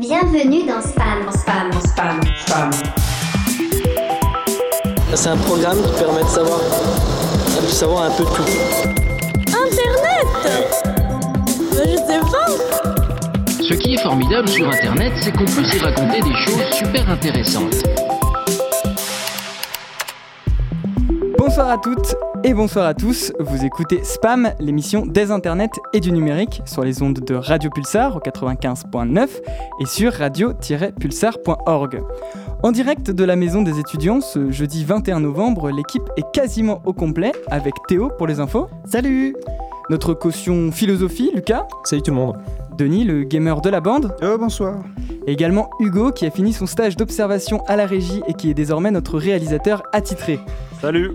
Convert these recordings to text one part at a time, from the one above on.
Bienvenue dans Spam. Spam. Spam. Spam. C'est un programme qui permet de savoir, de savoir un peu tout. Internet Je sais pas Ce qui est formidable sur Internet, c'est qu'on peut s'y raconter des choses super intéressantes. Bonsoir à toutes et bonsoir à tous. Vous écoutez Spam, l'émission des internets et du numérique sur les ondes de Radio Pulsar au 95.9 et sur radio-pulsar.org. En direct de la maison des étudiants ce jeudi 21 novembre, l'équipe est quasiment au complet avec Théo pour les infos. Salut Notre caution philosophie, Lucas. Salut tout le monde. Denis, le gamer de la bande. Oh, bonsoir. Et également Hugo qui a fini son stage d'observation à la régie et qui est désormais notre réalisateur attitré. Salut.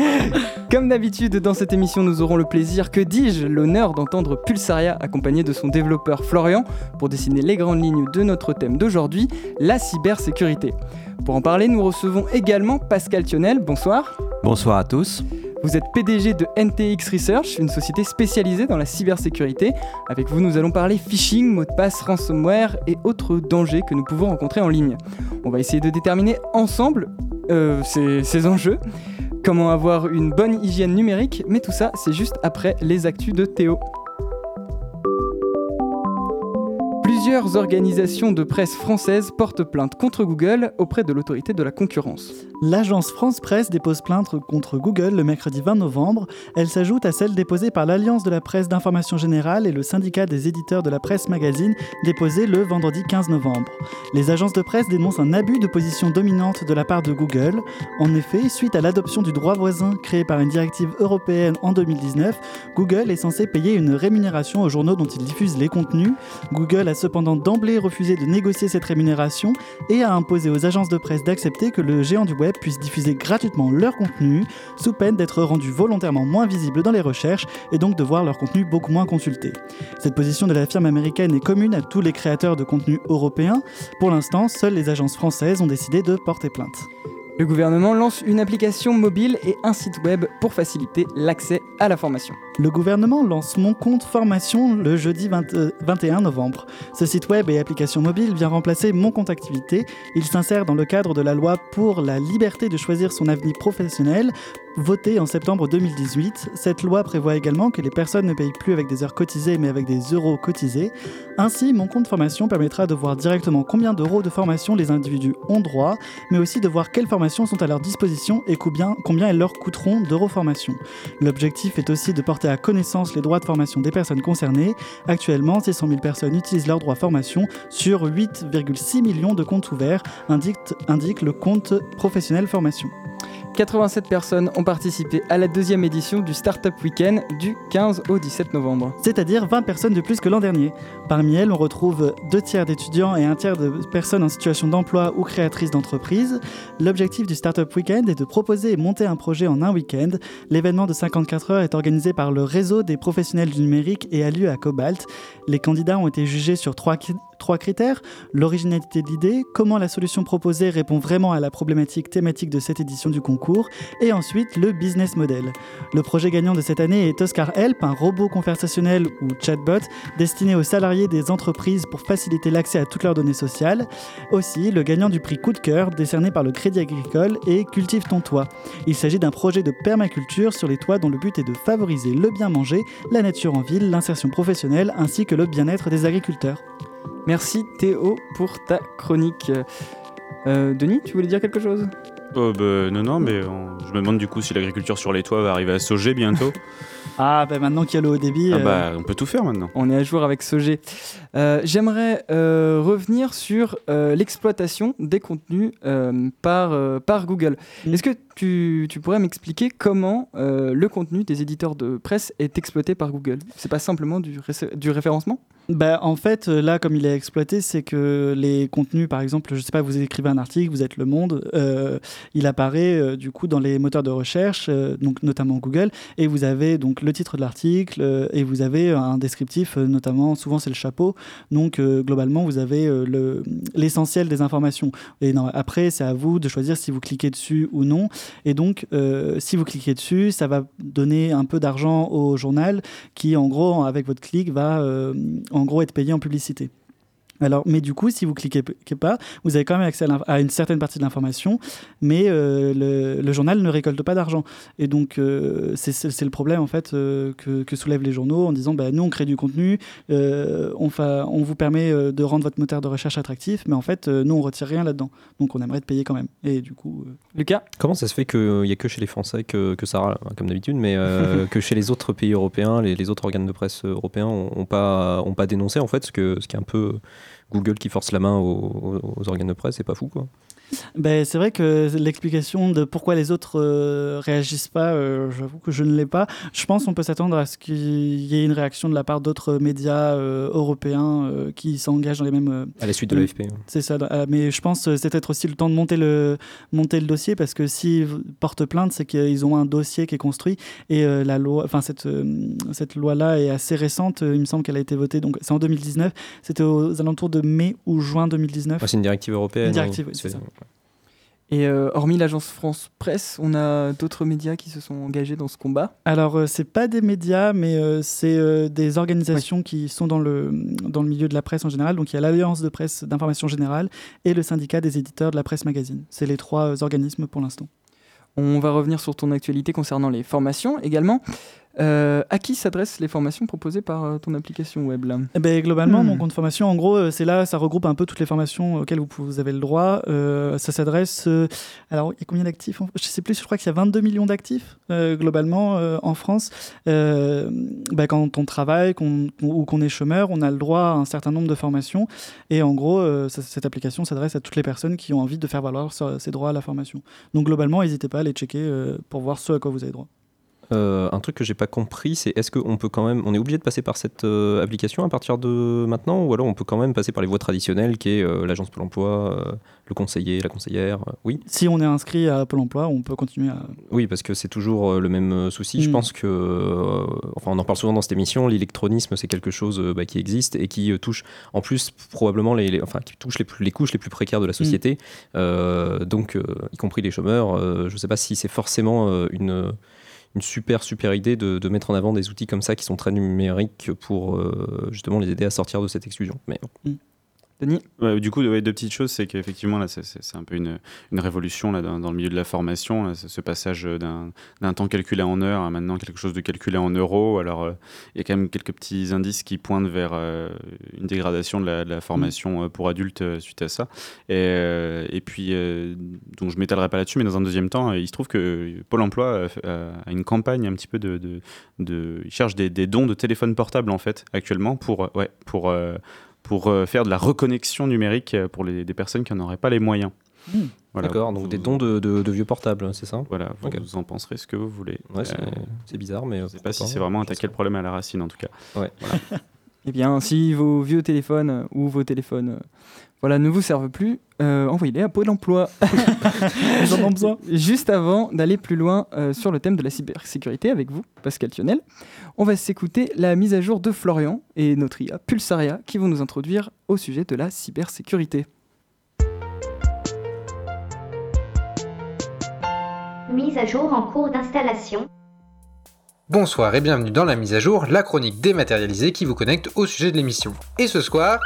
Comme d'habitude, dans cette émission, nous aurons le plaisir, que dis-je, l'honneur d'entendre Pulsaria accompagné de son développeur Florian pour dessiner les grandes lignes de notre thème d'aujourd'hui, la cybersécurité. Pour en parler, nous recevons également Pascal Thionel. Bonsoir. Bonsoir à tous. Vous êtes PDG de NTX Research, une société spécialisée dans la cybersécurité. Avec vous, nous allons parler phishing, mots de passe, ransomware et autres dangers que nous pouvons rencontrer en ligne. On va essayer de déterminer ensemble euh, ces, ces enjeux, comment avoir une bonne hygiène numérique, mais tout ça, c'est juste après les actus de Théo. Plusieurs organisations de presse françaises portent plainte contre Google auprès de l'autorité de la concurrence. L'agence France Presse dépose plainte contre Google le mercredi 20 novembre. Elle s'ajoute à celle déposée par l'Alliance de la presse d'information générale et le syndicat des éditeurs de la presse magazine déposée le vendredi 15 novembre. Les agences de presse dénoncent un abus de position dominante de la part de Google. En effet, suite à l'adoption du droit voisin créé par une directive européenne en 2019, Google est censé payer une rémunération aux journaux dont il diffuse les contenus. Google a cependant d'emblée refusé de négocier cette rémunération et a imposé aux agences de presse d'accepter que le géant du web puisse diffuser gratuitement leur contenu, sous peine d'être rendus volontairement moins visibles dans les recherches et donc de voir leur contenu beaucoup moins consulté. Cette position de la firme américaine est commune à tous les créateurs de contenu européens. Pour l'instant, seules les agences françaises ont décidé de porter plainte. Le gouvernement lance une application mobile et un site web pour faciliter l'accès à la formation. Le gouvernement lance Mon compte formation le jeudi 20, euh, 21 novembre. Ce site web et application mobile vient remplacer Mon compte activité. Il s'insère dans le cadre de la loi pour la liberté de choisir son avenir professionnel, votée en septembre 2018. Cette loi prévoit également que les personnes ne payent plus avec des heures cotisées mais avec des euros cotisés. Ainsi, Mon compte formation permettra de voir directement combien d'euros de formation les individus ont droit, mais aussi de voir quelles formations sont à leur disposition et combien, elles leur coûteront d'euros formation. L'objectif est aussi de porter à connaissance les droits de formation des personnes concernées. Actuellement, 600 000 personnes utilisent leurs droits formation sur 8,6 millions de comptes ouverts, indique le compte professionnel formation. 87 personnes ont participé à la deuxième édition du Startup Weekend du 15 au 17 novembre. C'est-à-dire 20 personnes de plus que l'an dernier. Parmi elles, on retrouve deux tiers d'étudiants et un tiers de personnes en situation d'emploi ou créatrices d'entreprises. L'objectif du Startup Weekend est de proposer et monter un projet en un week-end. L'événement de 54 heures est organisé par le réseau des professionnels du numérique et a lieu à Cobalt. Les candidats ont été jugés sur trois trois critères, l'originalité de l'idée, comment la solution proposée répond vraiment à la problématique thématique de cette édition du concours, et ensuite le business model. Le projet gagnant de cette année est Oscar Help, un robot conversationnel ou chatbot destiné aux salariés des entreprises pour faciliter l'accès à toutes leurs données sociales. Aussi, le gagnant du prix Coup de cœur, décerné par le Crédit Agricole, est Cultive ton toit. Il s'agit d'un projet de permaculture sur les toits dont le but est de favoriser le bien manger, la nature en ville, l'insertion professionnelle ainsi que le bien-être des agriculteurs. Merci Théo pour ta chronique. Euh, Denis, tu voulais dire quelque chose? Oh, bah, non, non, mais on- je me demande du coup si l'agriculture sur les toits va arriver à sauger bientôt. Ah, bah maintenant qu'il y a le haut débit. ah euh, bah, on peut tout faire maintenant. On est à jour avec Sogé. Euh, J'aimerais euh, revenir sur euh, l'exploitation des contenus euh, par, euh, par Google. Mm. Est-ce que tu, tu pourrais m'expliquer comment euh, le contenu des éditeurs de presse est exploité par Google? C'est pas simplement du, ré- du référencement? Bah, en fait, euh, là, comme il est exploité, c'est que les contenus, par exemple, je sais pas, vous écrivez un article, vous êtes Le Monde, euh, il apparaît euh, du coup dans les moteurs de recherche, donc notamment Google, et vous avez donc le titre de l'article et vous avez un descriptif, notamment, souvent c'est le chapeau. Donc globalement, vous avez le- l'essentiel des informations. Et non, après, c'est à vous de choisir si vous cliquez dessus ou non. Et donc, si vous cliquez dessus, ça va donner un peu d'argent au journal qui, en gros, avec votre clic, va euh, en gros être payé en publicité. Alors, mais du coup, si vous cliquez cliquez pas, vous avez quand même accès à, une certaine partie de l'information, mais euh, le, le journal ne récolte pas d'argent. Et donc, euh, c'est le problème en fait euh, que, que soulèvent les journaux en disant, bah, nous on crée du contenu, euh, on, fa- on vous permet de rendre votre moteur de recherche attractif, mais en fait, euh, nous on retire rien là-dedans. Donc, on aimerait te payer quand même. Et du coup, euh, Lucas? Comment ça se fait qu'il n'y a que chez les Français que, que ça râle, hein, comme d'habitude, mais euh, que chez les autres pays européens, les, les autres organes de presse européens n'ont pas, ont pas dénoncé en fait, ce, que, ce qui est un peu Google qui force la main aux, organes de presse, c'est pas fou quoi. Ben, c'est vrai que l'explication de pourquoi les autres euh, réagissent pas, euh, j'avoue que je ne l'ai pas. Je pense qu'on peut s'attendre à ce qu'il y ait une réaction de la part d'autres médias euh, européens euh, qui s'engagent dans les mêmes. À la suite de l'AFP. c'est ça. euh, mais je pense que c'est peut-être aussi le temps de monter le, monter le dossier parce que s'ils portent plainte, c'est qu'ils ont un dossier qui est construit et la loi, enfin cette, cette loi-là est assez récente. Il me semble qu'elle a été votée, donc c'est en 2019. C'était aux alentours de mai ou juin 2019. Ouais, c'est une directive européenne. Une directive, oui, c'est ça. Et euh, hormis l'agence France Presse, on a d'autres médias qui se sont engagés dans ce combat. Alors, euh, c'est pas des médias, mais euh, c'est euh, des organisations qui sont dans le, dans le milieu de la presse en général. Donc, il y a l'Alliance de presse d'information générale et le syndicat des éditeurs de la presse magazine. C'est les trois organismes pour l'instant. On va revenir sur ton actualité concernant les formations également. Euh, à qui s'adressent les formations proposées par euh, ton application web là? Eh ben, globalement, Hmm. mon compte formation, en gros, euh, c'est là, ça regroupe un peu toutes les formations auxquelles vous, avez le droit. Euh, ça s'adresse. euh, alors, il y a combien d'actifs en- Je sais plus, je crois qu'il y a 22 millions d'actifs euh, globalement euh, en France. Euh, bah, quand on travaille ou qu'on est chômeur, on a le droit à un certain nombre de formations. Et en gros, euh, ça- cette application s'adresse à toutes les personnes qui ont envie de faire valoir ces droits à la formation. Donc, globalement, n'hésitez pas à les checker euh, pour voir ce à quoi vous avez droit. Euh, un truc que j'ai pas compris, c'est est-ce qu'on peut quand même, on est obligé de passer par cette euh, application à partir de maintenant, ou alors on peut quand même passer par les voies traditionnelles, qui est euh, l'agence Pôle Emploi, le conseiller, la conseillère. oui, Si on est inscrit à Pôle emploi, on peut continuer à. oui, parce que c'est toujours le même souci. Je Mm. pense que, enfin, on en parle souvent dans cette émission. L'électronisme, c'est quelque chose bah, qui existe et qui touche, en plus, probablement les, les- enfin, qui touche les, plus- les couches les plus précaires de la société. Euh, donc, y compris les chômeurs. Je sais pas si c'est forcément une une super super idée de, mettre en avant des outils comme ça qui sont très numériques pour euh, justement les aider à sortir de cette exclusion. Bon. Denis? Ouais, du coup, ouais, deux petites choses, c'est qu'effectivement, là, c'est- un peu une, une révolution là, dans, dans le milieu de la formation, là, ce passage d'un temps calculé en heures à maintenant quelque chose de calculé en euros. Alors, euh, il y a quand même quelques petits indices qui pointent vers euh, une dégradation de la, de la formation euh, pour adultes suite à ça. Et, et puis, donc je m'étalerai pas là-dessus, mais dans un deuxième temps, il se trouve que Pôle emploi a une campagne un petit peu de. de, de- il cherche des, des dons de téléphone portable, en fait, actuellement, pour. Ouais, pour pour euh, faire de la reconnexion numérique euh, pour les, des personnes qui n'en auraient pas les moyens. Hmm. Voilà. D'accord, donc Vous- des dons de, de- de vieux portables, c'est ça? Voilà, vous, en penserez ce que vous voulez. Ouais, c'est Euh, c'est bizarre, mais. je ne sais pas si c'est vraiment attaquer le problème à la racine en tout cas. Eh bien, si vos vieux téléphones ou vos téléphones voilà, ne vous servent plus, euh, envoyez-les à Pôle emploi. Ils en ont besoin. Juste avant d'aller plus loin euh, sur le thème de la cybersécurité avec vous, Pascal Thionel, on va s'écouter la mise à jour de Florian et notre IA Pulsaria qui vont nous introduire au sujet de la cybersécurité. Mise à jour en cours d'installation. Bonsoir et bienvenue dans la mise à jour, la chronique dématérialisée qui vous connecte au sujet de l'émission. Et ce soir...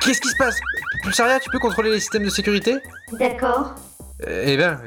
Qu'est-ce qui se passe? Pulsaria, tu peux contrôler les systèmes de sécurité? D'accord, Euh, Eh ben,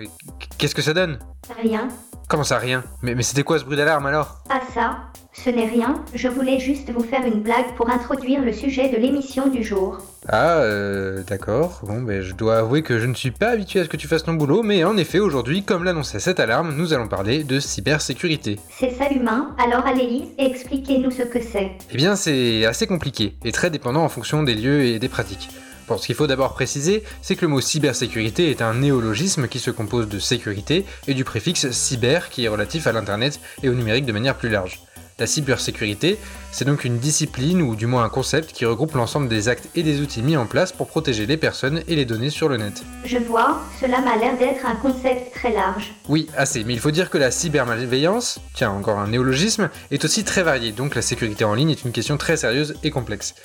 qu'est-ce que ça donne? Rien. Comment ça, rien? Mais, mais c'était quoi ce bruit d'alarme alors? Ah ça, ce n'est rien. Je voulais juste vous faire une blague pour introduire le sujet de l'émission du jour. Ah, euh, d'accord. Bon, ben, je dois avouer que je ne suis pas habitué à ce que tu fasses ton boulot, mais en effet, aujourd'hui, comme l'annonçait cette alarme, nous allons parler de cybersécurité. C'est ça humain, alors allez-y et expliquez-nous ce que c'est. Eh bien, c'est assez compliqué et très dépendant en fonction des lieux et des pratiques. Bon, ce qu'il faut d'abord préciser, c'est que le mot cybersécurité est un néologisme qui se compose de sécurité et du préfixe cyber qui est relatif à l'Internet et au numérique de manière plus large. La cybersécurité, c'est donc une discipline ou du moins un concept qui regroupe l'ensemble des actes et des outils mis en place pour protéger les personnes et les données sur le net. Je vois, cela m'a l'air d'être un concept très large. Oui, assez, mais il faut dire que la cybermalveillance, tiens encore un néologisme, est aussi très variée, donc la sécurité en ligne est une question très sérieuse et complexe.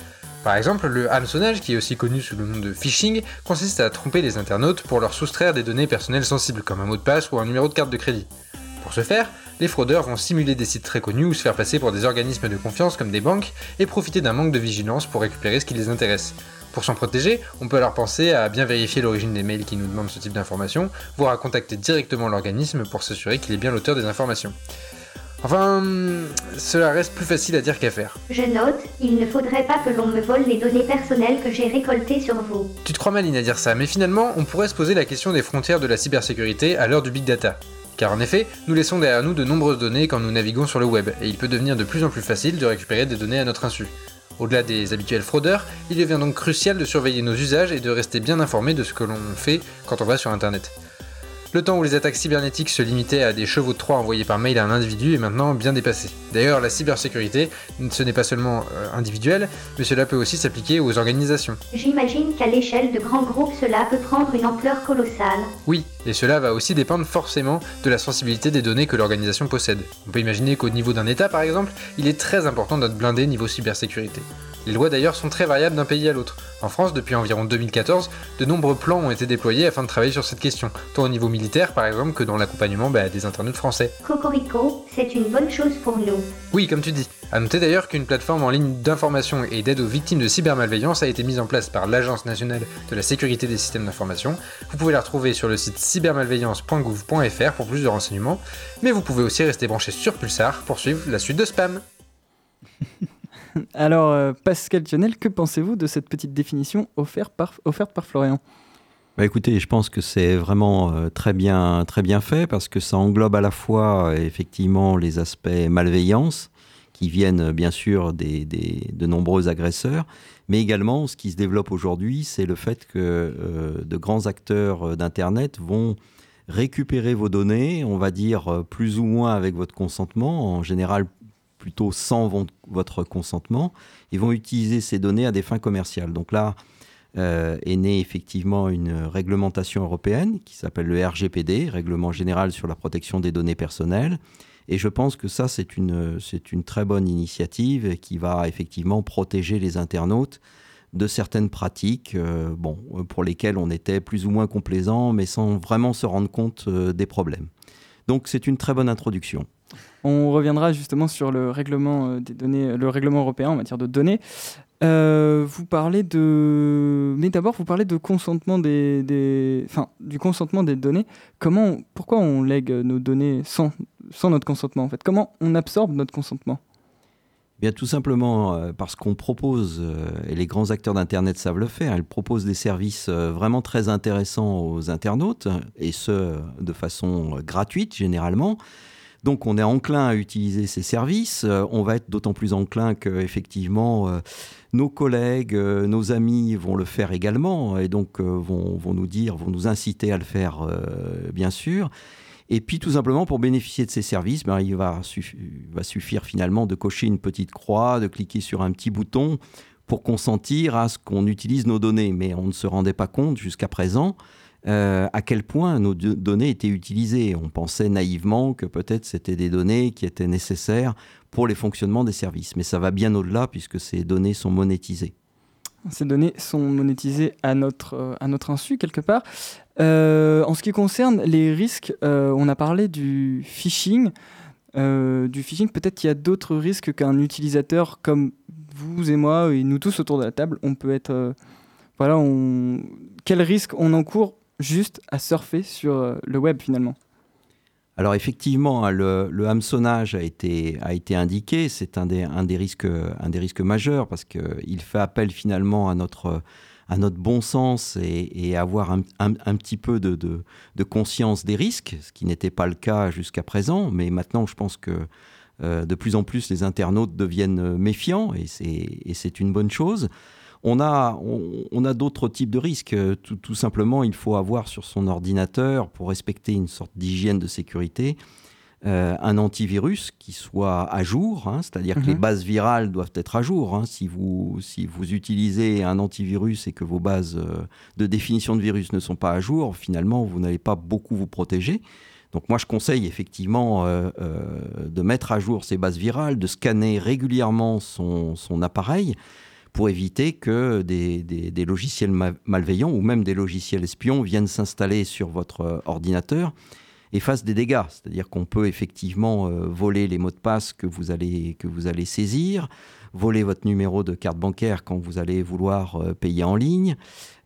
Par exemple, le hameçonnage, qui est aussi connu sous le nom de phishing, consiste à tromper les internautes pour leur soustraire des données personnelles sensibles, comme un mot de passe ou un numéro de carte de crédit. Pour ce faire, les fraudeurs vont simuler des sites très connus ou se faire passer pour des organismes de confiance comme des banques et profiter d'un manque de vigilance pour récupérer ce qui les intéresse. Pour s'en protéger, on peut alors penser à bien vérifier l'origine des mails qui nous demandent ce type d'informations, voire à contacter directement l'organisme pour s'assurer qu'il est bien l'auteur des informations. Enfin, cela reste plus facile à dire qu'à faire. Je note, il ne faudrait pas que l'on me vole les données personnelles que j'ai récoltées sur vous. Tu te crois maline à dire ça, mais finalement, on pourrait se poser la question des frontières de la cybersécurité à l'heure du big data. Car en effet, nous laissons derrière nous de nombreuses données quand nous naviguons sur le web, et il peut devenir de plus en plus facile de récupérer des données à notre insu. Au-delà des habituels fraudeurs, il devient donc crucial de surveiller nos usages et de rester bien informé de ce que l'on fait quand on va sur Internet. Le temps où les attaques cybernétiques se limitaient à des chevaux de Troie envoyés par mail à un individu est maintenant bien dépassé. D'ailleurs, la cybersécurité, ce n'est pas seulement euh, individuel, mais cela peut aussi s'appliquer aux organisations. J'imagine qu'à l'échelle de grands groupes, cela peut prendre une ampleur colossale. Oui, et cela va aussi dépendre forcément de la sensibilité des données que l'organisation possède. On peut imaginer qu'au niveau d'un État, par exemple, il est très important d'être blindé niveau cybersécurité. Les lois d'ailleurs sont très variables d'un pays à l'autre. En France, depuis environ 2014, de nombreux plans ont été déployés afin de travailler sur cette question, tant au niveau militaire par exemple que dans l'accompagnement bah, des internautes français. Cocorico, c'est une bonne chose pour nous. Oui, comme tu dis. A noter d'ailleurs qu'une plateforme en ligne d'information et d'aide aux victimes de cybermalveillance a été mise en place par l'Agence nationale de la sécurité des systèmes d'information. Vous pouvez la retrouver sur le site cybermalveillance.gouv.fr pour plus de renseignements, mais vous pouvez aussi rester branché sur Pulsar pour suivre la suite de spam. Alors, euh, Pascal Thionel, que pensez-vous de cette petite définition offerte par, Florian? Bah écoutez, je pense que c'est vraiment euh, très, bien, très bien fait parce que ça englobe à la fois euh, effectivement les aspects malveillance qui viennent bien sûr des, de nombreux agresseurs, mais également ce qui se développe aujourd'hui, c'est le fait que de grands acteurs d'Internet vont récupérer vos données, on va dire plus ou moins avec votre consentement, en général plutôt sans votre consentement, ils vont utiliser ces données à des fins commerciales. Donc là euh, est née effectivement une réglementation européenne qui s'appelle le RGPD, Règlement général sur la protection des données personnelles. Et je pense que ça, c'est une, une très bonne initiative qui va effectivement protéger les internautes de certaines pratiques euh, bon, pour lesquelles on était plus ou moins complaisant, mais sans vraiment se rendre compte euh, des problèmes. Donc c'est une très bonne introduction. On reviendra justement sur le règlement euh, des données, le règlement européen en matière de données. Euh, vous parlez de, mais d'abord vous parlez de consentement des, enfin du consentement des données. Comment, pourquoi on lègue nos données sans, sans notre consentement en fait? Comment on absorbe notre consentement? Bien tout simplement euh, parce qu'on propose, et les grands acteurs d'Internet savent le faire, ils proposent des services vraiment très intéressants aux internautes, et ce de façon gratuite généralement. Donc on est enclin à utiliser ces services. Euh, on va être d'autant plus enclin que effectivement euh, nos collègues, euh, nos amis vont le faire également et donc vont, nous dire, vont nous inciter à le faire bien sûr. Et puis tout simplement pour bénéficier de ces services, ben, il va suffire finalement de cocher une petite croix, de cliquer sur un petit bouton pour consentir à ce qu'on utilise nos données. Mais on ne se rendait pas compte jusqu'à présent euh, à quel point nos données étaient utilisées? On pensait naïvement que peut-être c'était des données qui étaient nécessaires pour les fonctionnements des services. Mais ça va bien au-delà puisque ces données sont monétisées. Ces données sont monétisées à notre, euh, à notre insu quelque part. Euh, en ce qui concerne les risques, on a parlé du phishing. du phishing, peut-être qu'il y a d'autres risques qu'un utilisateur comme vous et moi et nous tous autour de la table, on peut être... voilà, on... quel risque on encourt juste à surfer sur euh, le web finalement. Alors effectivement, hein, le, hameçonnage a été, a été indiqué, c'est un des, un, des risques, un des risques majeurs parce qu'il fait appel finalement à notre, à notre bon sens et, avoir un, un, petit peu de, de, conscience des risques, ce qui n'était pas le cas jusqu'à présent, mais maintenant je pense que euh, de plus en plus les internautes deviennent méfiants et c'est une bonne chose. On a, on, a d'autres types de risques. Tout, simplement, il faut avoir sur son ordinateur, pour respecter une sorte d'hygiène de sécurité, euh, un antivirus qui soit à jour, hein, c'est-à-dire que les mhm. bases virales doivent être à jour. Hein. Si, vous, si vous utilisez un antivirus et que vos bases euh, de définition de virus ne sont pas à jour, finalement, vous n'allez pas beaucoup vous protéger. Donc moi, je conseille effectivement euh, de mettre à jour ces bases virales, de scanner régulièrement son, son appareil pour éviter que des, logiciels malveillants ou même des logiciels espions viennent s'installer sur votre euh, ordinateur et fasse des dégâts. C'est-à-dire qu'on peut effectivement euh, voler les mots de passe que vous allez, que vous allez saisir, voler votre numéro de carte bancaire quand vous allez vouloir euh, payer en ligne,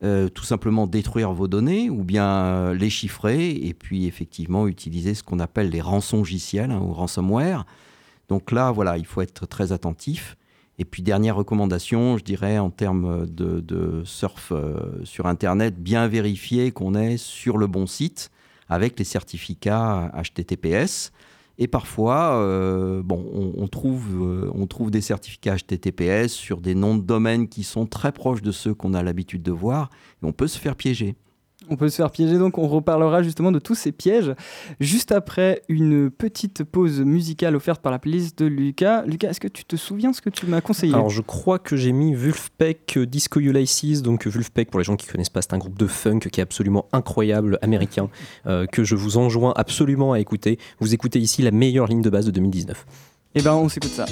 tout simplement détruire vos données ou bien les chiffrer et puis effectivement utiliser ce qu'on appelle les rançongiciels hein, ou ransomware. Donc là, voilà, il faut être très attentif. Et puis dernière recommandation, je dirais en termes de, surf sur Internet, bien vérifier qu'on est sur le bon site avec les certificats HTTPS. Et parfois, euh, bon, on, trouve, euh, on trouve des certificats HTTPS sur des noms de domaines qui sont très proches de ceux qu'on a l'habitude de voir, et on peut se faire piéger. On peut se faire piéger, donc on reparlera justement de tous ces pièges juste après une petite pause musicale offerte par la playlist de Lucas. Lucas, est-ce que tu te souviens ce que tu m'as conseillé? Alors je crois que j'ai mis Vulfpeck Disco Ulysses, donc Vulfpeck pour les gens qui ne connaissent pas, c'est un groupe de funk qui est absolument incroyable, américain, euh, que je vous enjoins absolument à écouter. Vous écoutez ici la meilleure ligne de base de 2019. Eh ben on s'écoute ça.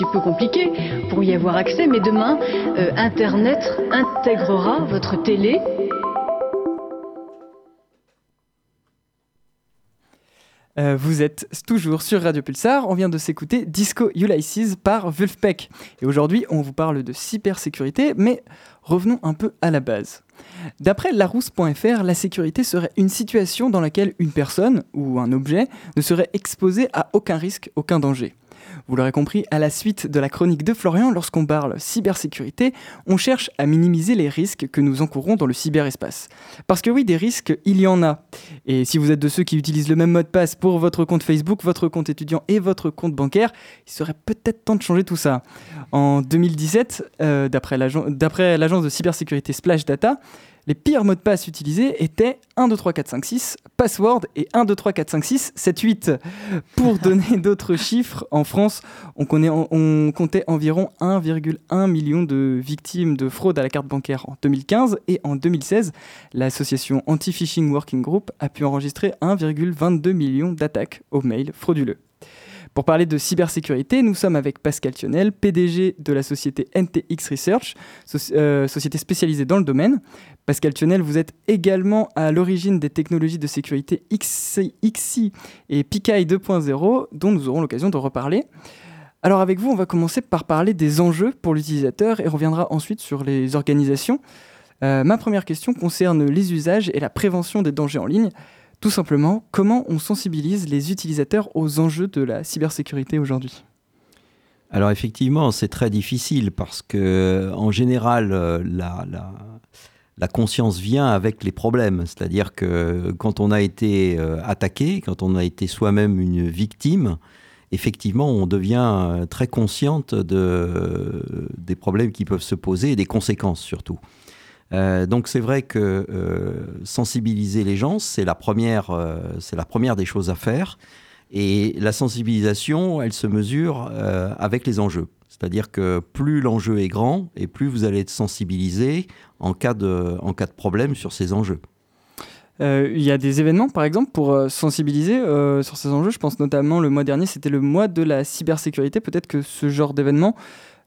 Petit peu compliqué pour y avoir accès, mais demain, euh, Internet intégrera votre télé. Euh, vous êtes toujours sur Radio Pulsar. On vient de s'écouter Disco Ulysses par Wolfpack. Et aujourd'hui, on vous parle de cybersécurité, mais revenons un peu à la base. D'après larousse.fr, la sécurité serait une situation dans laquelle une personne ou un objet ne serait exposé à aucun risque, aucun danger. Vous l'aurez compris, à la suite de la chronique de Florian, lorsqu'on parle cybersécurité, on cherche à minimiser les risques que nous encourons dans le cyberespace. Parce que oui, des risques, il y en a. Et si vous êtes de ceux qui utilisent le même mot de passe pour votre compte Facebook, votre compte étudiant et votre compte bancaire, il serait peut-être temps de changer tout ça. En 2017, euh, d'après l'agence de cybersécurité Splash Data, les pires mots de passe utilisés étaient 1, 2, 3, 4, 5, 6, password et 1, 2, 3, 4, 5, 6, 7, 8. Pour donner d'autres chiffres, en France, on, on comptait environ 1,1 million de victimes de fraude à la carte bancaire en 2015 et en 2016, l'association Anti-Phishing Working Group a pu enregistrer 1,22 million d'attaques aux mails frauduleux. Pour parler de cybersécurité, nous sommes avec Pascal Thionel, PDG de la société NTX Research, euh, société spécialisée dans le domaine. Pascal Thionel, vous êtes également à l'origine des technologies de sécurité XI, et PKI 2.0, dont nous aurons l'occasion de reparler. Alors avec vous, on va commencer par parler des enjeux pour l'utilisateur et reviendra ensuite sur les organisations. Euh, ma première question concerne les usages et la prévention des dangers en ligne. Tout simplement, comment on sensibilise les utilisateurs aux enjeux de la cybersécurité aujourd'hui? Alors effectivement, c'est très difficile parce que en général, euh, la, conscience vient avec les problèmes. C'est-à-dire que quand on a été euh, attaqué, quand on a été soi-même une victime, effectivement, on devient euh, très consciente de, des problèmes qui peuvent se poser et des conséquences surtout. Euh, donc c'est vrai que euh, sensibiliser les gens, c'est la, première, euh, la première des choses à faire. Et la sensibilisation, elle se mesure avec les enjeux. C'est-à-dire que plus l'enjeu est grand et plus vous allez être sensibilisé en cas de, en cas de problème sur ces enjeux. Il y a des événements, par exemple, pour sensibiliser sur ces enjeux. Je pense notamment le mois dernier, c'était le mois de la cybersécurité. Peut-être que ce genre d'événement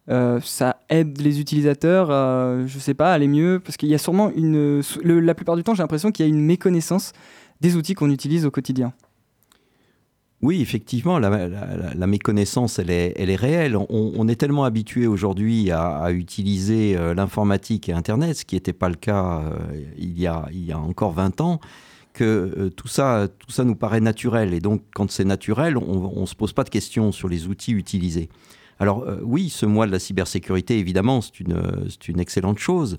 euh, ça aide les utilisateurs, à, je sais pas, aller mieux, parce qu'il y a sûrement une, la plupart du temps, j'ai l'impression qu'il y a une méconnaissance des outils qu'on utilise au quotidien. Oui, effectivement, la, méconnaissance, elle est, elle est réelle. On, est tellement habitué aujourd'hui à, utiliser euh, l'informatique et Internet, ce qui n'était pas le cas euh, il, y a, il y a encore 20 ans, que tout, ça, tout ça nous paraît naturel. Et donc, quand c'est naturel, on ne se pose pas de questions sur les outils utilisés. Alors euh, oui, ce mois de la cybersécurité, évidemment, c'est une, excellente chose.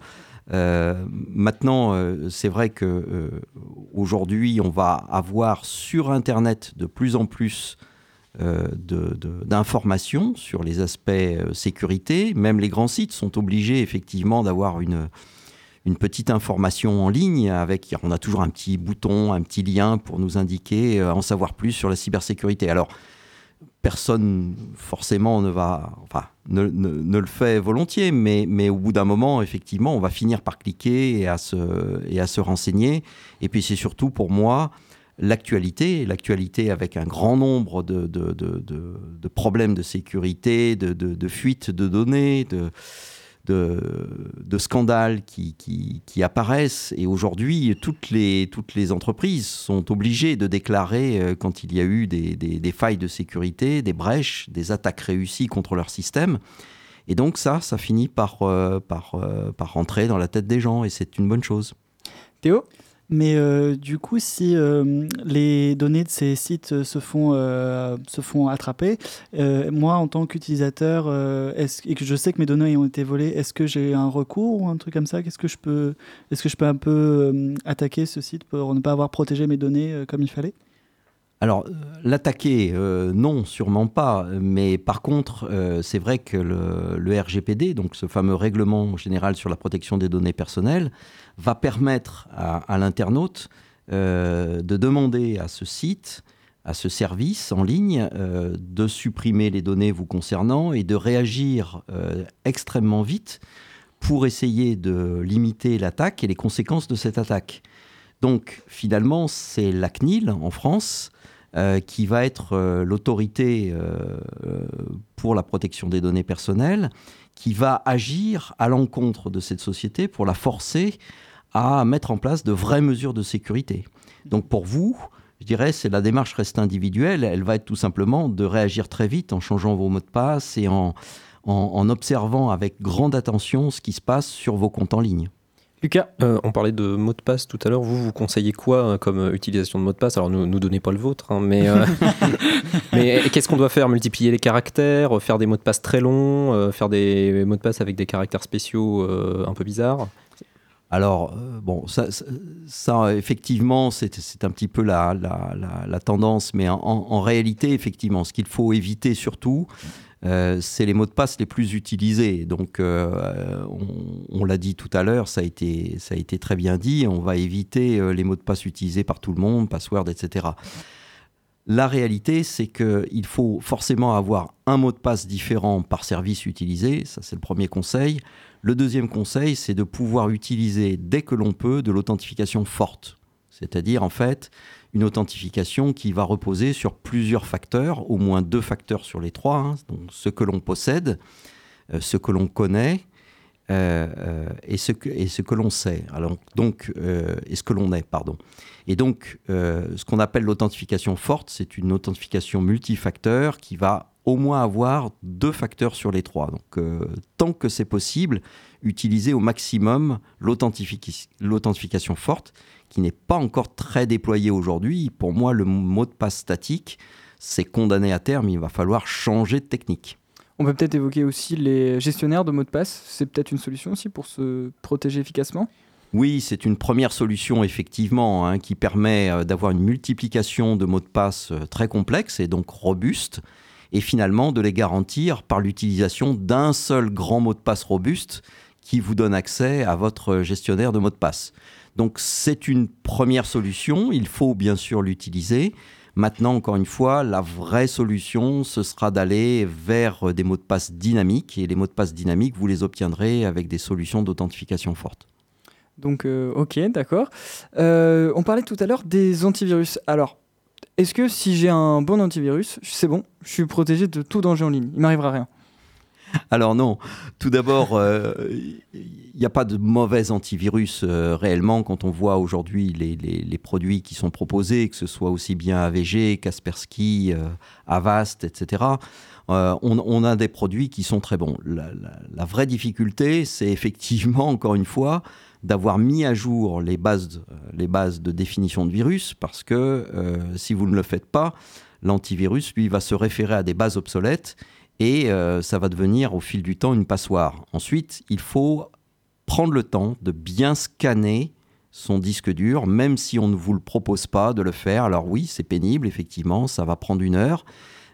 Euh, maintenant, euh, c'est vrai que aujourd'hui, on va avoir sur Internet de plus en plus d'informations sur les aspects sécurité. Même les grands sites sont obligés effectivement d'avoir une, une petite information en ligne avec, on a toujours un petit bouton, un petit lien pour nous indiquer, en savoir plus sur la cybersécurité. Alors, personne forcément ne va, enfin, ne, le fait volontiers, mais, mais au bout d'un moment, effectivement, on va finir par cliquer et à se, et à se renseigner. Et puis c'est surtout pour moi l'actualité, l'actualité avec un grand nombre de, de, de problèmes de sécurité, de, fuites de données, de de, scandales qui, qui, apparaissent. Et aujourd'hui, toutes les, toutes les entreprises sont obligées de déclarer euh, quand il y a eu des, des, failles de sécurité, des brèches, des attaques réussies contre leur système. Et donc ça, ça finit par, euh, par, euh, par rentrer dans la tête des gens et c'est une bonne chose. Théo? Mais euh, du coup, si euh, les données de ces sites euh, se font, se font attraper, moi, en tant qu'utilisateur, et que je sais que mes données ont été volées, est-ce que j'ai un recours ou un truc comme ça? Qu'est-ce que Est-ce que je peux un peu attaquer ce site pour ne pas avoir protégé mes données comme il fallait? Alors, l'attaquer, non, sûrement pas. Mais par contre, c'est vrai que le, le, RGPD, donc ce fameux règlement général sur la protection des données personnelles, va permettre à, l'internaute euh, de demander à ce site, à ce service en ligne, euh, de supprimer les données vous concernant et de réagir euh, extrêmement vite pour essayer de limiter l'attaque et les conséquences de cette attaque. Donc finalement, c'est la CNIL en France qui va être l'autorité pour la protection des données personnelles, qui va agir à l'encontre de cette société pour la forcer à mettre en place de vraies mesures de sécurité. Donc pour vous, je dirais, c'est la démarche reste individuelle. Elle va être tout simplement de réagir très vite en changeant vos mots de passe et en, en observant avec grande attention ce qui se passe sur vos comptes en ligne. Lucas euh, On parlait de mots de passe tout à l'heure. Vous, vous conseillez quoi euh, comme euh, utilisation de mots de passe? Alors, ne nous, donnez pas le vôtre, hein, mais, mais qu'est-ce qu'on doit faire? Multiplier les caractères Faire des mots de passe très longs Faire des mots de passe avec des caractères spéciaux un peu bizarres? Alors, bon, ça, effectivement, c'est un petit peu la, tendance, mais en, réalité, effectivement, ce qu'il faut éviter surtout, euh, c'est les mots de passe les plus utilisés. Donc, euh, on, l'a dit tout à l'heure, ça, a été, très bien dit, on va éviter euh, les mots de passe utilisés par tout le monde, password, etc. La réalité, c'est qu'il faut forcément avoir un mot de passe différent par service utilisé, ça c'est le premier conseil. Le deuxième conseil, c'est de pouvoir utiliser dès que l'on peut de l'authentification forte. C'est-à-dire, en fait, une authentification qui va reposer sur plusieurs facteurs, au moins deux facteurs sur les trois, hein, donc ce que l'on possède, euh, ce que l'on connaît euh, euh, et, ce que, et ce que l'on sait. Alors, donc, et ce que l'on est, pardon. Et donc, ce qu'on appelle l'authentification forte, c'est une authentification multifacteur qui va au moins avoir deux facteurs sur les trois. Donc, tant que c'est possible, utiliser au maximum l'authentification forte qui n'est pas encore très déployé aujourd'hui. Pour moi, le mot de passe statique, c'est condamné à terme. Il va falloir changer de technique. On peut peut-être évoquer aussi les gestionnaires de mots de passe. C'est peut-être une solution aussi pour se protéger efficacement? Oui, c'est une première solution effectivement hein, qui permet euh, d'avoir une multiplication de mots de passe euh, très complexes et donc robustes et finalement de les garantir par l'utilisation d'un seul grand mot de passe robuste qui vous donne accès à votre gestionnaire de mots de passe. Donc c'est une première solution, il faut bien sûr l'utiliser. Maintenant, encore une fois, la vraie solution, ce sera d'aller vers des mots de passe dynamiques. Et les mots de passe dynamiques, vous les obtiendrez avec des solutions d'authentification fortes. Donc, euh, ok, d'accord. Euh, on parlait tout à l'heure des antivirus. Alors, est-ce que si j'ai un bon antivirus, c'est bon, je suis protégé de tout danger en ligne Il m'arrivera rien? Alors non, tout d'abord, il euh, n'y a pas de mauvais antivirus euh, réellement quand on voit aujourd'hui les, produits qui sont proposés, que ce soit aussi bien AVG, Kaspersky, euh, Avast, etc. On, a des produits qui sont très bons. La, vraie difficulté, c'est effectivement, encore une fois, d'avoir mis à jour les bases, les bases de définition de virus, parce que si vous ne le faites pas, l'antivirus, lui, va se référer à des bases obsolètes et euh, ça va devenir au fil du temps une passoire. Ensuite, il faut prendre le temps de bien scanner son disque dur, même si on ne vous le propose pas de le faire. Alors oui, c'est pénible, effectivement, ça va prendre une heure,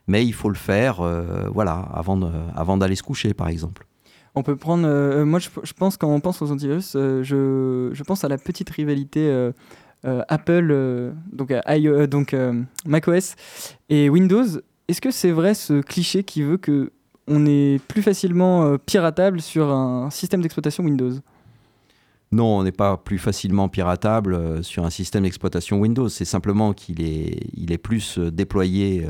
mais il faut le faire euh, voilà, avant, avant d'aller se coucher, par exemple. On peut prendre. Euh, moi, je, pense, quand on pense aux antivirus, je, je, pense à la petite rivalité Apple, donc, donc macOS et Windows. Est-ce que c'est vrai ce cliché qui veut que on est plus facilement euh, piratable sur un système d'exploitation Windows? Non, on n'est pas plus facilement piratable euh, sur un système d'exploitation Windows. C'est simplement qu'il est, plus euh, déployé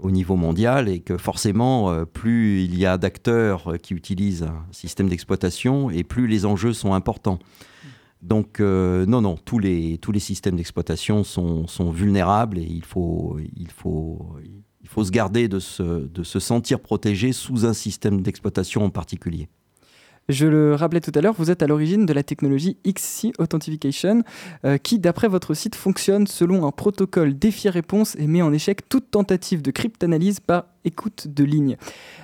au niveau mondial et que forcément, plus il y a d'acteurs qui utilisent un système d'exploitation et plus les enjeux sont importants. Donc euh, non, non, tous les, tous les systèmes d'exploitation sont, sont, vulnérables et il faut, il faut, il faut se garder de se, de se sentir protégé sous un système d'exploitation en particulier. Je le rappelais tout à l'heure, vous êtes à l'origine de la technologie XC Authentication, euh, qui, d'après votre site, fonctionne selon un protocole défi-réponse et met en échec toute tentative de cryptanalyse par écoute de ligne.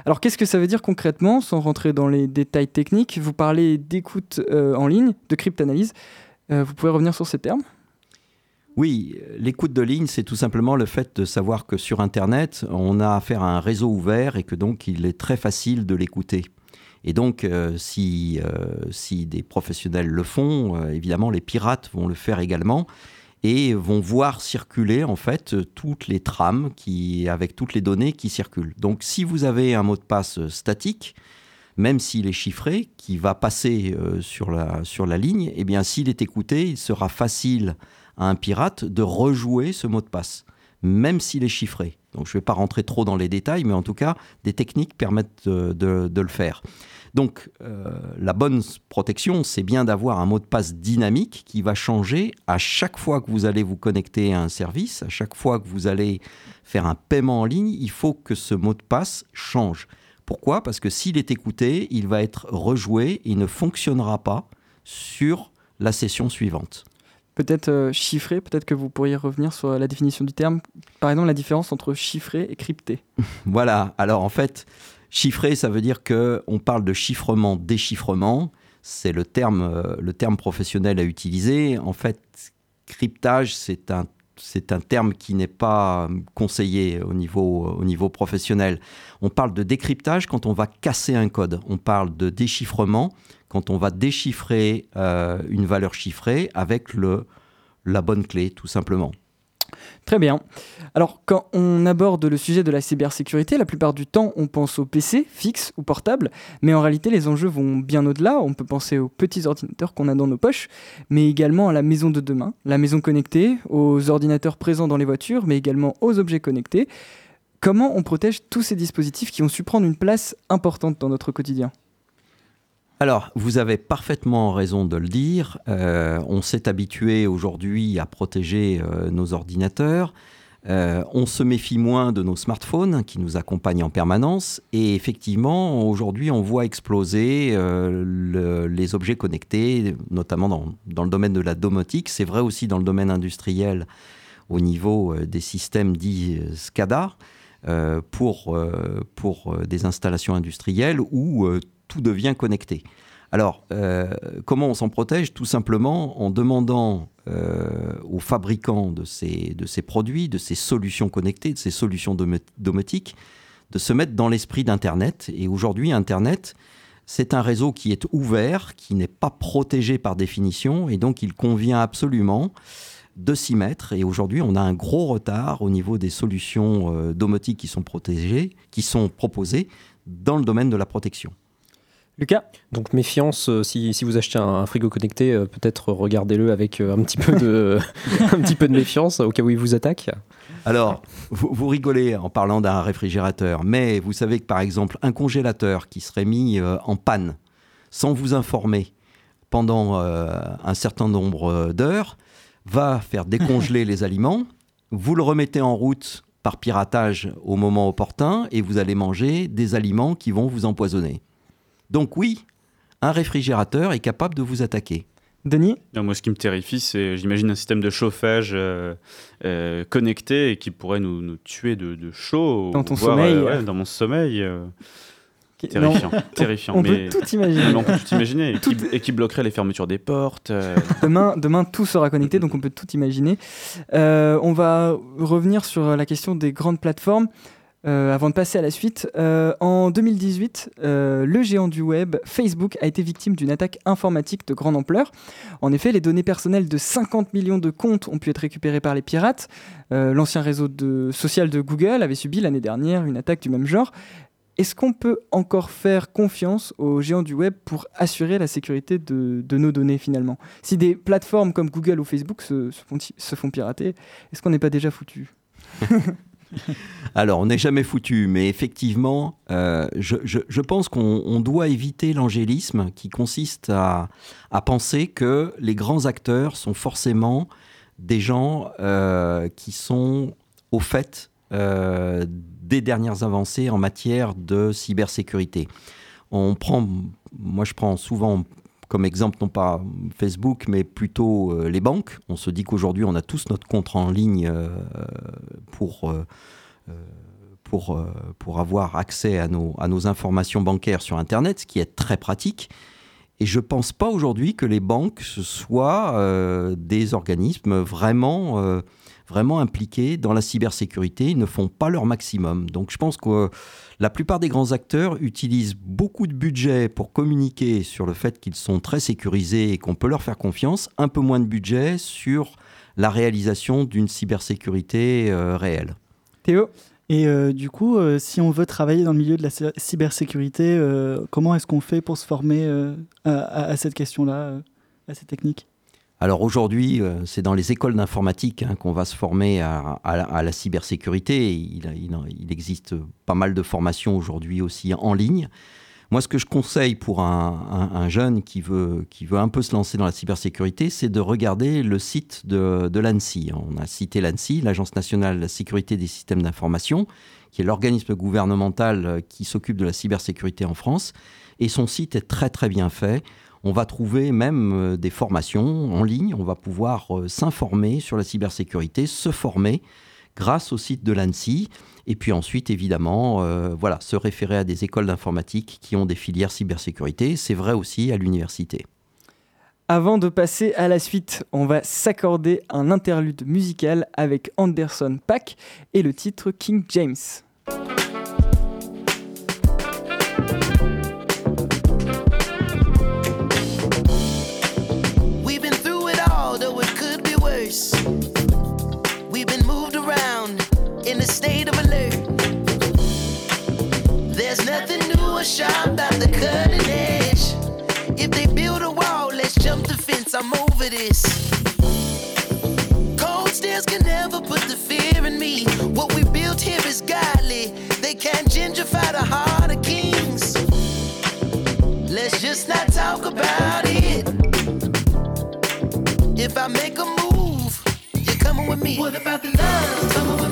Alors, qu'est-ce que ça veut dire concrètement, sans rentrer dans les détails techniques? Vous parlez d'écoute euh, en ligne, de cryptanalyse. Euh, vous pouvez revenir sur ces termes? Oui, l'écoute de ligne, c'est tout simplement le fait de savoir que sur Internet, on a affaire à un réseau ouvert et que donc il est très facile de l'écouter. Et donc, euh, si, euh, si des professionnels le font, euh, évidemment, les pirates vont le faire également et vont voir circuler en fait toutes les trames qui, avec toutes les données qui circulent. Donc, si vous avez un mot de passe statique, même s'il est chiffré, qui va passer sur, la, sur la ligne, eh bien, s'il est écouté, il sera facile à un pirate de rejouer ce mot de passe, même s'il est chiffré. Donc je ne vais pas rentrer trop dans les détails, mais en tout cas, des techniques permettent de, le faire. Donc euh, la bonne protection, c'est bien d'avoir un mot de passe dynamique qui va changer à chaque fois que vous allez vous connecter à un service, à chaque fois que vous allez faire un paiement en ligne, il faut que ce mot de passe change. Pourquoi? Parce que s'il est écouté, il va être rejoué, il ne fonctionnera pas sur la session suivante. Peut-être euh, chiffré, peut-être que vous pourriez revenir sur la définition du terme. Par exemple, la différence entre chiffré et crypté. Voilà, alors en fait, chiffré, ça veut dire que on parle de chiffrement, déchiffrement. C'est le terme, euh, le terme professionnel à utiliser. En fait, cryptage, c'est un, c'est un terme qui n'est pas euh, conseillé au niveau, au niveau professionnel. On parle de décryptage quand on va casser un code. On parle de déchiffrement quand on va déchiffrer euh, une valeur chiffrée avec le, la bonne clé, tout simplement. Très bien. Alors, quand on aborde le sujet de la cybersécurité, la plupart du temps, on pense au PC, fixe ou portable, mais en réalité, les enjeux vont bien au-delà. On peut penser aux petits ordinateurs qu'on a dans nos poches, mais également à la maison de demain, la maison connectée, aux ordinateurs présents dans les voitures, mais également aux objets connectés. Comment on protège tous ces dispositifs qui ont su prendre une place importante dans notre quotidien? Alors, vous avez parfaitement raison de le dire. Euh, on s'est habitué aujourd'hui à protéger euh, nos ordinateurs. Euh, on se méfie moins de nos smartphones qui nous accompagnent en permanence. Et effectivement, aujourd'hui, on voit exploser le- les objets connectés, notamment dans, dans le domaine de la domotique. C'est vrai aussi dans le domaine industriel au niveau des systèmes dits SCADA. pour, pour des installations industrielles où tout devient connecté. Alors, euh, comment on s'en protège? Tout simplement en demandant euh, aux fabricants de ces, produits, de ces solutions connectées, de ces solutions domo- domotiques, de se mettre dans l'esprit d'Internet. Et aujourd'hui, Internet, c'est un réseau qui est ouvert, qui n'est pas protégé par définition, et donc il convient absolument de s'y mettre. Et aujourd'hui, on a un gros retard au niveau des solutions euh, domotiques qui sont protégées, qui sont proposées dans le domaine de la protection. Lucas Donc méfiance, euh, si, si vous achetez un, un frigo connecté, euh, peut-être regardez-le avec euh, un, petit peu de, un petit peu de méfiance au cas où il vous attaque. Alors, vous, vous rigolez en parlant d'un réfrigérateur, mais vous savez que par exemple, un congélateur qui serait mis euh, en panne sans vous informer pendant euh, un certain nombre d'heures va faire décongeler les aliments, vous le remettez en route par piratage au moment opportun et vous allez manger des aliments qui vont vous empoisonner. Donc oui, un réfrigérateur est capable de vous attaquer. Denis Non, moi, ce qui me terrifie, c'est, j'imagine, un système de chauffage euh, euh, connecté et qui pourrait nous, nous tuer de, de chaud. Dans ton voire, sommeil, euh, ouais, euh. dans mon sommeil. euh, terrifiant. Non. terrifiant. On mais... peut tout imaginer. Mais on peut tout imaginer. Et, Tout- qui, et qui bloquerait les fermetures des portes. euh, Demain, demain, tout sera connecté, donc on peut tout imaginer. Euh, on va revenir sur la question des grandes plateformes. Euh, avant de passer à la suite, Euh, en 2018, euh, le géant du web, Facebook, a été victime d'une attaque informatique de grande ampleur. En effet, les données personnelles de 50 millions de comptes ont pu être récupérées par les pirates. L'ancien réseau de, social de Google avait subi l'année dernière une attaque du même genre. Est-ce qu'on peut encore faire confiance aux géants du web pour assurer la sécurité de, nos données finalement? Si des plateformes comme Google ou Facebook se font, se font pirater, est-ce qu'on n'est pas déjà foutu? Alors, on n'est jamais foutu, mais effectivement, euh, je, pense qu'on on doit éviter l'angélisme qui consiste à, à penser que les grands acteurs sont forcément des gens euh, qui sont au fait euh, des dernières avancées en matière de cybersécurité. On prend, moi je prends souvent comme exemple non pas Facebook, mais plutôt euh, les banques. On se dit qu'aujourd'hui on a tous notre compte en ligne euh, pour euh, pour, pour avoir accès à nos, à nos informations bancaires sur Internet, ce qui est très pratique. Et je ne pense pas aujourd'hui que les banques soient des organismes vraiment, vraiment impliqués dans la cybersécurité. Ils ne font pas leur maximum. Donc je pense que euh, la plupart des grands acteurs utilisent beaucoup de budget pour communiquer sur le fait qu'ils sont très sécurisés et qu'on peut leur faire confiance, un peu moins de budget sur la réalisation d'une cybersécurité euh, réelle. Théo? Et euh, du coup, euh, si on veut travailler dans le milieu de la cy- cybersécurité, euh, comment est-ce qu'on fait pour se former euh, à, à- cette question-là, euh, à ces techniques? Alors aujourd'hui, euh, c'est dans les écoles d'informatique hein, qu'on va se former à, la- cybersécurité. Il, existe pas mal de formations aujourd'hui aussi en ligne. Moi, ce que je conseille pour un, un- un jeune qui veut, qui veut un peu se lancer dans la cybersécurité, c'est de regarder le site de, de l'ANSI. On a cité l'ANSI, l'Agence nationale de la sécurité des systèmes d'information, qui est l'organisme gouvernemental qui s'occupe de la cybersécurité en France. Et son site est très très bien fait. On va trouver même euh, des formations en ligne. On va pouvoir euh, s'informer sur la cybersécurité, se former grâce au site de l'ANSI. Et puis ensuite, évidemment, euh, voilà, se référer à des écoles d'informatique qui ont des filières cybersécurité. C'est vrai aussi à l'université. Avant de passer à la suite, on va s'accorder un interlude musical avec Anderson Paak et le titre King James. In a state of alert. There's nothing new or sharp about the cutting edge. If they build a wall, let's jump the fence. I'm over this. Cold stairs can never put the fear in me. What we built here is godly. They can't gentrify the heart of kings. Let's just not talk about it. If I make a move, you're coming with me. What about the love? Coming with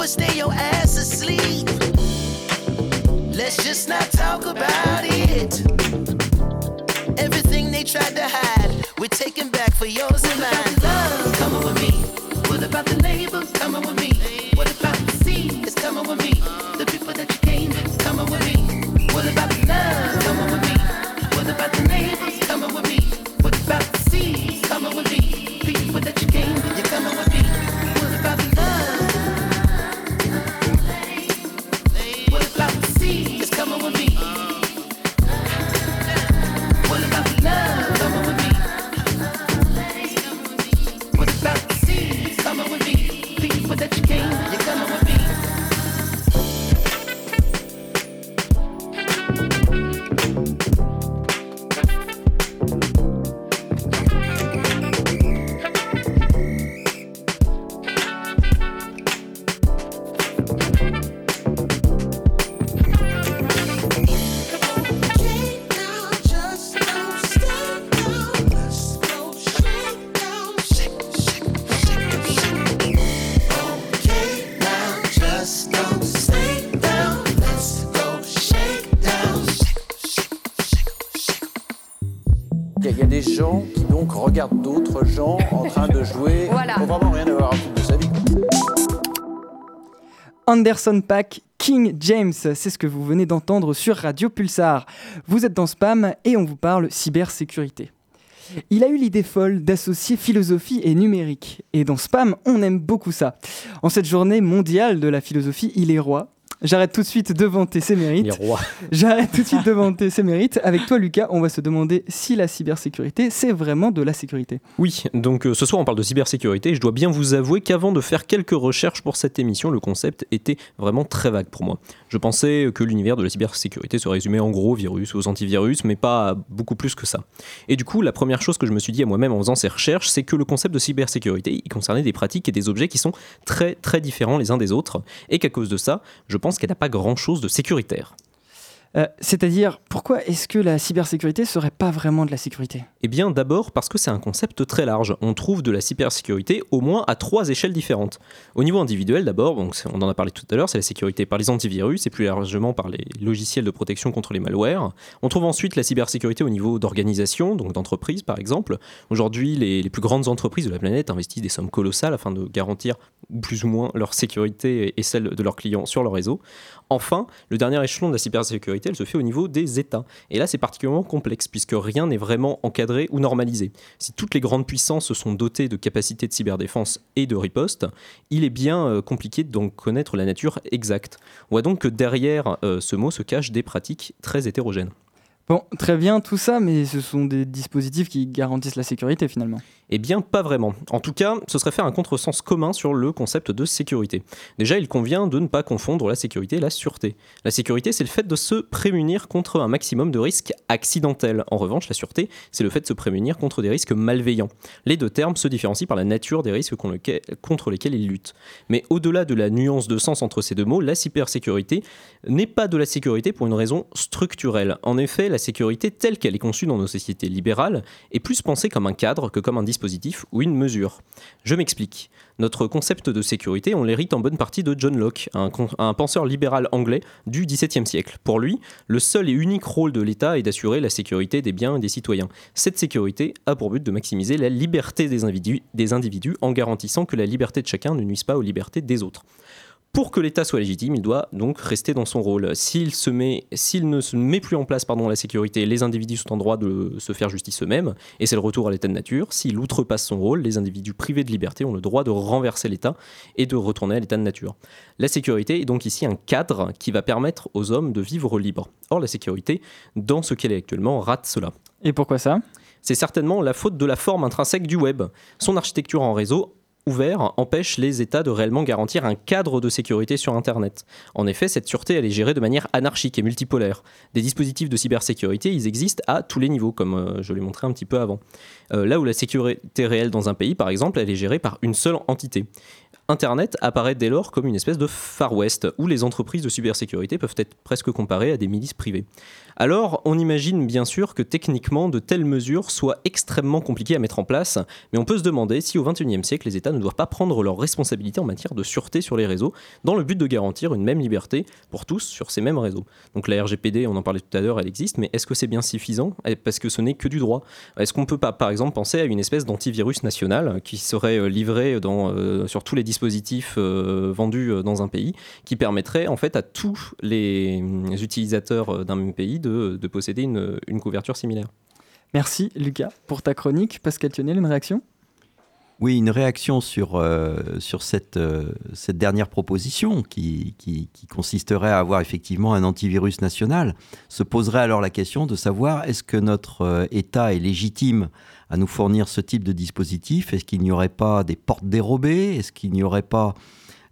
You can move or stay your ass asleep. Let's just not talk about it. Everything they tried to hide, we're taking back for yours and mine. Anderson Pack, King James, c'est ce que vous venez d'entendre sur Radio Pulsar. Vous êtes dans Spam et on vous parle cybersécurité. Il a eu l'idée folle d'associer philosophie et numérique. Et dans Spam, on aime beaucoup ça. En cette journée mondiale de la philosophie, il est roi. J'arrête tout de suite de vanter ses mérites. J'arrête tout de suite de vanter ses mérites. Avec toi, Lucas, on va se demander si la cybersécurité, c'est vraiment de la sécurité. Oui, donc euh, ce soir on parle de cybersécurité. Je dois bien vous avouer qu'avant de faire quelques recherches pour cette émission, le concept était vraiment très vague pour moi. Je pensais que l'univers de la cybersécurité se résumait en gros aux virus, aux antivirus, mais pas beaucoup plus que ça. Et du coup, la première chose que je me suis dit à moi-même en faisant ces recherches, c'est que le concept de cybersécurité, il concernait des pratiques et des objets qui sont très très différents les uns des autres, et qu'à cause de ça, je pense qu'elle n'a pas grand-chose de sécuritaire. Euh, C'est-à-dire, pourquoi est-ce que la cybersécurité serait pas vraiment de la sécurité? Eh bien, d'abord parce que c'est un concept très large. On trouve de la cybersécurité au moins à trois échelles différentes. Au niveau individuel, d'abord, on en a parlé tout à l'heure, c'est la sécurité par les antivirus et plus largement par les logiciels de protection contre les malwares. On trouve ensuite la cybersécurité au niveau d'organisation, donc d'entreprise par exemple. Aujourd'hui, les plus grandes entreprises de la planète investissent des sommes colossales afin de garantir plus ou moins leur sécurité et celle de leurs clients sur leur réseau. Enfin, le dernier échelon de la cybersécurité, elle se fait au niveau des États. Et là, c'est particulièrement complexe, puisque rien n'est vraiment encadré ou normalisé. Si toutes les grandes puissances se sont dotées de capacités de cyberdéfense et de riposte, il est bien euh, compliqué d'en connaître la nature exacte. On voit donc que derrière euh, ce mot se cachent des pratiques très hétérogènes. Bon, très bien tout ça, mais ce sont des dispositifs qui garantissent la sécurité finalement. Eh bien, pas vraiment. En tout cas, ce serait faire un contresens commun sur le concept de sécurité. Déjà, il convient de ne pas confondre la sécurité et la sûreté. La sécurité, c'est le fait de se prémunir contre un maximum de risques accidentels. En revanche, la sûreté, c'est le fait de se prémunir contre des risques malveillants. Les deux termes se différencient par la nature des risques contre lesquels ils luttent. Mais au-delà de la nuance de sens entre ces deux mots, la cybersécurité n'est pas de la sécurité pour une raison structurelle. En effet, la sécurité telle qu'elle est conçue dans nos sociétés libérales est plus pensée comme un cadre que comme un dispositif ou une mesure. Je m'explique. Notre concept de sécurité, on l'hérite en bonne partie de John Locke, un, penseur libéral anglais du XVIIe siècle. Pour lui, le seul et unique rôle de l'État est d'assurer la sécurité des biens et des citoyens. Cette sécurité a pour but de maximiser la liberté des individus en garantissant que la liberté de chacun ne nuise pas aux libertés des autres. Pour que l'État soit légitime, il doit donc rester dans son rôle. S'il, se met, s'il ne se met plus en place pardon, la sécurité, les individus sont en droit de se faire justice eux-mêmes, et c'est le retour à l'état de nature. S'il outrepasse son rôle, les individus privés de liberté ont le droit de renverser l'État et de retourner à l'état de nature. La sécurité est donc ici un cadre qui va permettre aux hommes de vivre libres. Or, la sécurité, dans ce qu'elle est actuellement, rate cela. Et pourquoi ça? C'est certainement la faute de la forme intrinsèque du web. Son architecture en réseau ouvert empêche les États de réellement garantir un cadre de sécurité sur Internet. En effet, cette sûreté, elle est gérée de manière anarchique et multipolaire. Des dispositifs de cybersécurité, ils existent à tous les niveaux, comme euh, je l'ai montré un petit peu avant. Euh, là où la sécurité réelle dans un pays, par exemple, elle est gérée par une seule entité. Internet apparaît dès lors comme une espèce de Far West, où les entreprises de cybersécurité peuvent être presque comparées à des milices privées. Alors, on imagine bien sûr que techniquement, de telles mesures soient extrêmement compliquées à mettre en place, mais on peut se demander si au XXIe siècle, les États ne doivent pas prendre leurs responsabilités en matière de sûreté sur les réseaux, dans le but de garantir une même liberté pour tous sur ces mêmes réseaux. Donc la RGPD, on en parlait tout à l'heure, elle existe, mais est-ce que c'est bien suffisant? Eh, Parce que ce n'est que du droit. Est-ce qu'on peut pas, par exemple, penser à une espèce d'antivirus national qui serait euh, livré euh, sur tous les dispositifs euh, vendus euh, dans un pays, qui permettrait en fait à tous les euh, utilisateurs d'un même pays de, de posséder une, couverture similaire Merci Lucas pour ta chronique. Pascal Thionel, une réaction? Oui, une réaction sur, euh, sur cette, euh, cette dernière proposition qui, consisterait à avoir effectivement un antivirus national. Se poserait alors la question de savoir est-ce que notre euh, État est légitime à nous fournir ce type de dispositif? Est-ce qu'il n'y aurait pas des portes dérobées? Est-ce qu'il n'y aurait pas,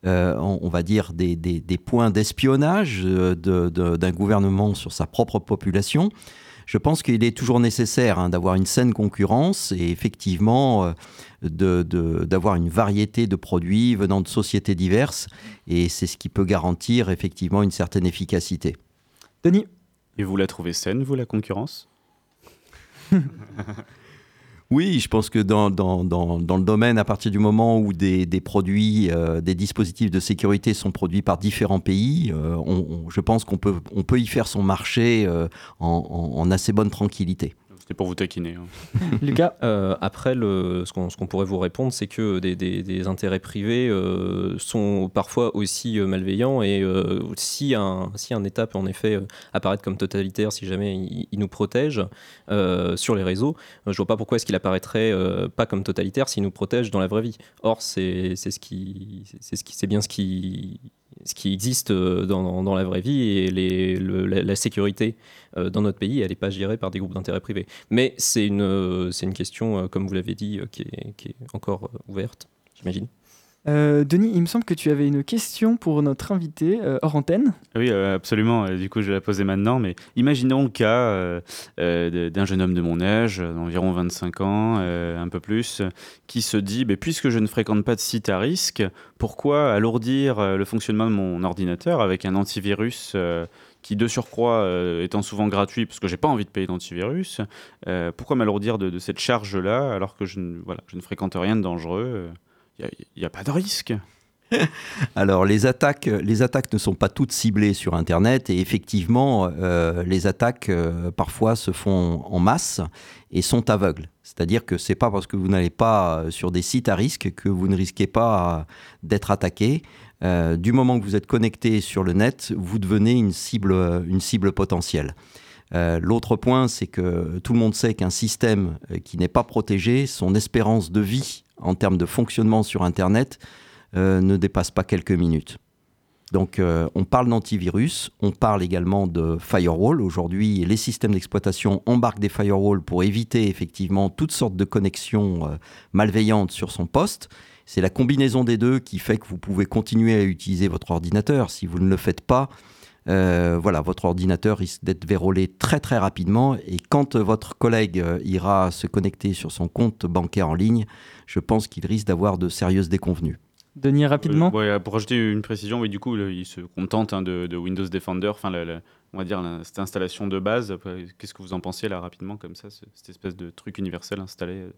on, va dire, des, points d'espionnage de- de- d'un gouvernement sur sa propre population? Je pense qu'il est toujours nécessaire hein, d'avoir une saine concurrence et effectivement euh, de- de- d'avoir une variété de produits venant de sociétés diverses. Et c'est ce qui peut garantir effectivement une certaine efficacité. Denis? Et vous la trouvez saine, vous, la concurrence? Oui, je pense que dans, le domaine, à partir du moment où des, produits, euh, des dispositifs de sécurité sont produits par différents pays, euh, on- je pense qu'on peut, on peut y faire son marché euh, en assez bonne tranquillité. C'était pour vous taquiner. hein. Lucas Euh, Après, ce qu'on pourrait vous répondre, c'est que des, intérêts privés euh, sont parfois aussi euh, malveillants et si, un, État peut en effet apparaître comme totalitaire, si jamais il, nous protège sur les réseaux, je vois pas pourquoi est-ce qu'il apparaîtrait pas comme totalitaire s'il nous protège dans la vraie vie. Or, c'est bien ce qui ce qui existe euh, dans, la vraie vie et la, sécurité euh, dans notre pays, elle n'est pas gérée par des groupes d'intérêt privés. Mais c'est une, euh, question, comme vous l'avez dit, qui est, encore ouverte, j'imagine. Euh, Denis, il me semble que tu avais une question pour notre invité euh, hors antenne. Oui, euh, absolument. Du coup, je vais la poser maintenant. Mais imaginons le cas d'un jeune homme de mon âge, d'environ 25 ans, un peu plus, qui se dit bah, puisque je ne fréquente pas de site à risque, pourquoi alourdir le fonctionnement de mon ordinateur avec un antivirus qui, de surcroît, étant souvent gratuit, parce que j'ai pas envie de payer d'antivirus, pourquoi m'alourdir de, de cette charge-là alors que je ne, voilà, je ne fréquente rien de dangereux n'y a, pas de risque. Alors, les attaques, les attaques ne sont pas toutes ciblées sur Internet et effectivement, euh, les attaques euh, parfois se font en masse et sont aveugles. C'est-à-dire que c'est pas parce que vous n'allez pas euh, sur des sites à risque que vous ne risquez pas d'être attaqué. Du moment que vous êtes connecté sur le net, vous devenez une cible, une cible potentielle. L'autre point, c'est que tout le monde sait qu'un système qui n'est pas protégé, son espérance de vie en termes de fonctionnement sur Internet euh, ne dépasse pas quelques minutes. Donc euh, on parle d'antivirus, on parle également de firewall. Aujourd'hui, les systèmes d'exploitation embarquent des firewalls pour éviter effectivement toutes sortes de connexions euh, malveillantes sur son poste. C'est la combinaison des deux qui fait que vous pouvez continuer à utiliser votre ordinateur. Si vous ne le faites pas, voilà, votre ordinateur risque d'être vérolé très très rapidement. Et quand votre collègue ira se connecter sur son compte bancaire en ligne, je pense qu'il risque d'avoir de sérieuses déconvenues. Denis, rapidement. Euh, ouais, pour rajouter une précision, oui, du coup, il se contente hein, de, de Windows Defender, enfin, la- la- on va dire la- cette installation de base. Qu'est-ce que vous en pensez là rapidement, comme ça, ce- cette espèce de truc universel installé euh?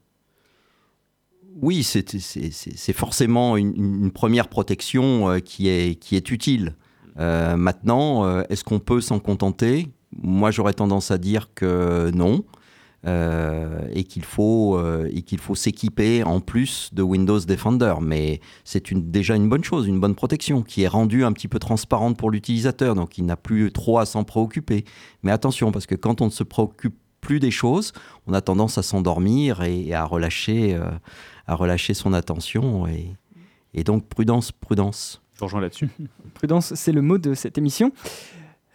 Oui, c'est forcément une, une première protection euh, qui, est, qui est utile. Euh, maintenant, euh, est-ce qu'on peut s'en contenter? Moi, j'aurais tendance à dire que non. Euh, et qu'il faut, euh, et qu'il faut s'équiper en plus de Windows Defender. Mais c'est une, déjà une bonne chose, une bonne protection qui est rendue un petit peu transparente pour l'utilisateur, donc il n'a plus trop à s'en préoccuper. Mais attention, parce que quand on ne se préoccupe plus des choses, on a tendance à s'endormir et, et à, relâcher, euh, à relâcher son attention. Et, et donc prudence, prudence. Je rejoins là-dessus. Prudence, c'est le mot de cette émission.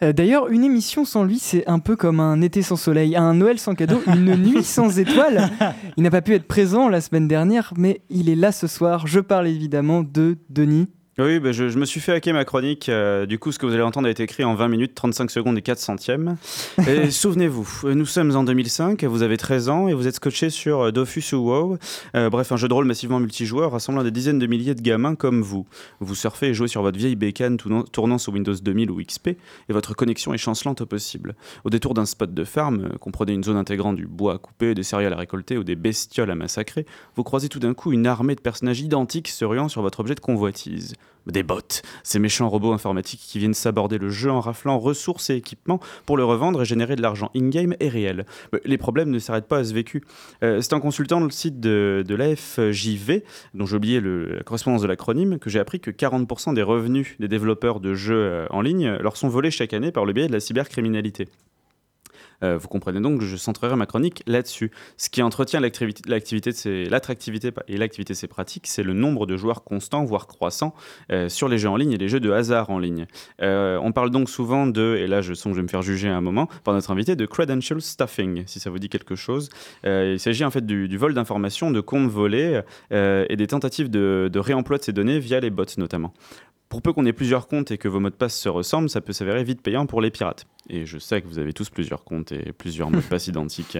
Euh, D'ailleurs, une émission sans lui, c'est un peu comme un été sans soleil, un Noël sans cadeau, une nuit sans étoiles. Il n'a pas pu être présent la semaine dernière, mais il est là ce soir. Je parle évidemment de Denis. Oui, bah, je, je me suis fait hacker ma chronique. euh, du coup, ce que vous allez entendre a été écrit en 20 minutes, 35 secondes et 4 centièmes. Et souvenez-vous, nous sommes en 2005, vous avez 13 ans et vous êtes scotché sur euh, Dofus ou WoW. Euh, bref, un jeu de rôle massivement multijoueur rassemblant des dizaines de milliers de gamins comme vous. Vous surfez et jouez sur votre vieille bécane tournant, sous Windows 2000 ou XP et votre connexion est chancelante au possible. Au détour d'un spot de farm, comprenez une zone intégrant du bois à couper, des céréales à récolter ou des bestioles à massacrer, vous croisez tout d'un coup une armée de personnages identiques se ruant sur votre objet de convoitise. Des bots, ces méchants robots informatiques qui viennent s'aborder le jeu en raflant ressources et équipements pour le revendre et générer de l'argent in-game et réel. Les problèmes ne s'arrêtent pas à ce vécu. Euh, C'est en consultant le site de, l'AFJV, dont j'ai oublié la correspondance de l'acronyme, que j'ai appris que 40% des revenus des développeurs de jeux euh, en ligne leur sont volés chaque année par le biais de la cybercriminalité. Euh, vous comprenez donc que je centrerai ma chronique là-dessus. Ce qui entretient l'activité l'attractivité et l'activité de ces pratiques, c'est le nombre de joueurs constants, voire croissants, euh, sur les jeux en ligne et les jeux de hasard en ligne. Euh, on parle donc souvent de, et là je sens que je vais me faire juger à un moment, par notre invité, de credential stuffing, si ça vous dit quelque chose. Il s'agit en fait du, vol d'informations, de comptes volés et des tentatives de réemploi de ces données via les bots notamment. Pour peu qu'on ait plusieurs comptes et que vos mots de passe se ressemblent, ça peut s'avérer vite payant pour les pirates. Et je sais que vous avez tous plusieurs comptes et plusieurs mots de passe identiques.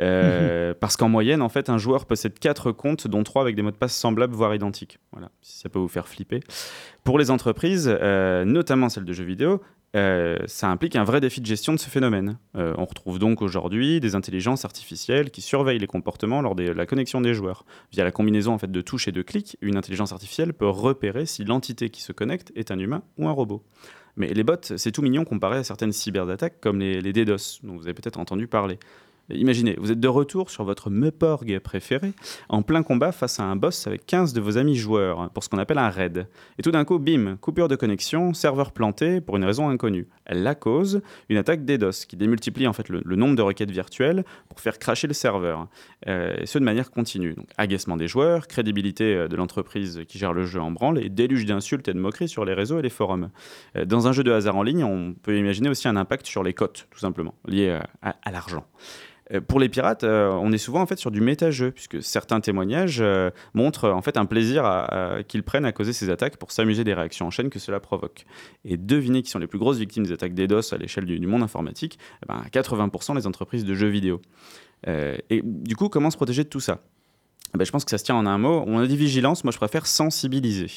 Euh, parce qu'en moyenne, en fait, un joueur possède 4 comptes, dont 3 avec des mots de passe semblables, voire identiques. Voilà, si ça peut vous faire flipper. Pour les entreprises, euh, notamment celles de jeux vidéo, euh, ça implique un vrai défi de gestion de ce phénomène. Euh, on retrouve donc aujourd'hui des intelligences artificielles qui surveillent les comportements lors de la connexion des joueurs. Via la combinaison en fait, de touches et de clics, une intelligence artificielle peut repérer si l'entité qui se connecte est un humain ou un robot. Mais les bots, c'est tout mignon comparé à certaines cyberattaques comme les, les DDoS, dont vous avez peut-être entendu parler. Imaginez, vous êtes de retour sur votre Meporg préféré, en plein combat face à un boss avec 15 de vos amis joueurs, pour ce qu'on appelle un raid. Et tout d'un coup, bim, coupure de connexion, serveur planté pour une raison inconnue. La cause, une attaque DDoS, qui démultiplie en fait le, nombre de requêtes virtuelles pour faire cracher le serveur. Euh, et ce de manière continue. Donc, agacement des joueurs, crédibilité euh, de l'entreprise qui gère le jeu en branle, et déluge d'insultes et de moqueries sur les réseaux et les forums. Euh, Dans un jeu de hasard en ligne, on peut imaginer aussi un impact sur les cotes, tout simplement, lié à l'argent. Euh, Pour les pirates, euh, on est souvent en fait sur du méta-jeu, puisque certains témoignages euh, montrent en fait un plaisir qu'ils prennent à causer ces attaques pour s'amuser des réactions en chaîne que cela provoque. Et devinez qui sont les plus grosses victimes des attaques DDoS à l'échelle du, monde informatique? Eh ben, 80% les entreprises de jeux vidéo. Et du coup, comment se protéger de tout ça? Ben, je pense que ça se tient en un mot. On a dit vigilance, moi je préfère sensibiliser.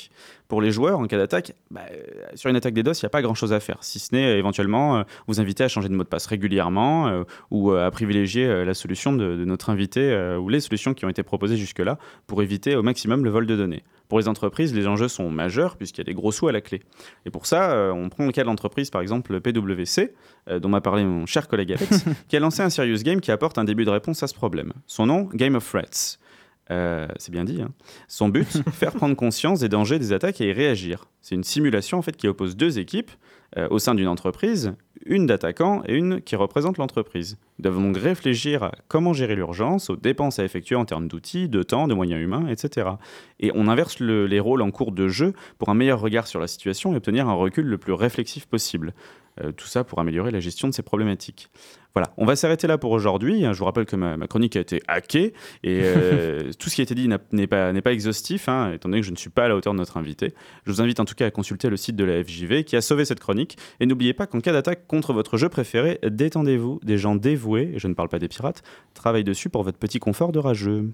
Pour les joueurs, en cas d'attaque, bah, euh, sur une attaque DDoS, il n'y a pas grand chose à faire, si ce n'est euh, éventuellement euh, vous inviter à changer de mot de passe régulièrement euh, ou à privilégier la solution de, de notre invité ou les solutions qui ont été proposées jusque-là pour éviter au maximum le vol de données. Pour les entreprises, les enjeux sont majeurs puisqu'il y a des gros sous à la clé. Et pour ça, on prend le cas de l'entreprise, par exemple PwC, dont m'a parlé mon cher collègue Alex, qui a lancé un serious game qui apporte un début de réponse à ce problème. Son nom, Game of Threats. Euh, c'est bien dit. hein. Son but, faire prendre conscience des dangers des attaques et y réagir. C'est une simulation en fait qui oppose deux équipes euh, au sein d'une entreprise, une d'attaquants et une qui représente l'entreprise. Ils doivent donc réfléchir à comment gérer l'urgence, aux dépenses à effectuer en termes d'outils, de temps, de moyens humains, etc. Et on inverse le- les rôles en cours de jeu pour un meilleur regard sur la situation et obtenir un recul le plus réflexif possible. Euh, tout ça pour améliorer la gestion de ces problématiques. Voilà, on va s'arrêter là pour aujourd'hui. Je vous rappelle que ma, ma chronique a été hackée et euh, tout ce qui a été dit n'a- n'est pas, n'est pas exhaustif, hein, étant donné que je ne suis pas à la hauteur de notre invité. Je vous invite en tout cas à consulter le site de la FJV qui a sauvé cette chronique. Et n'oubliez pas qu'en cas d'attaque contre votre jeu préféré, détendez-vous. Des gens dévoués, et je ne parle pas des pirates, travaillent dessus pour votre petit confort de rageux.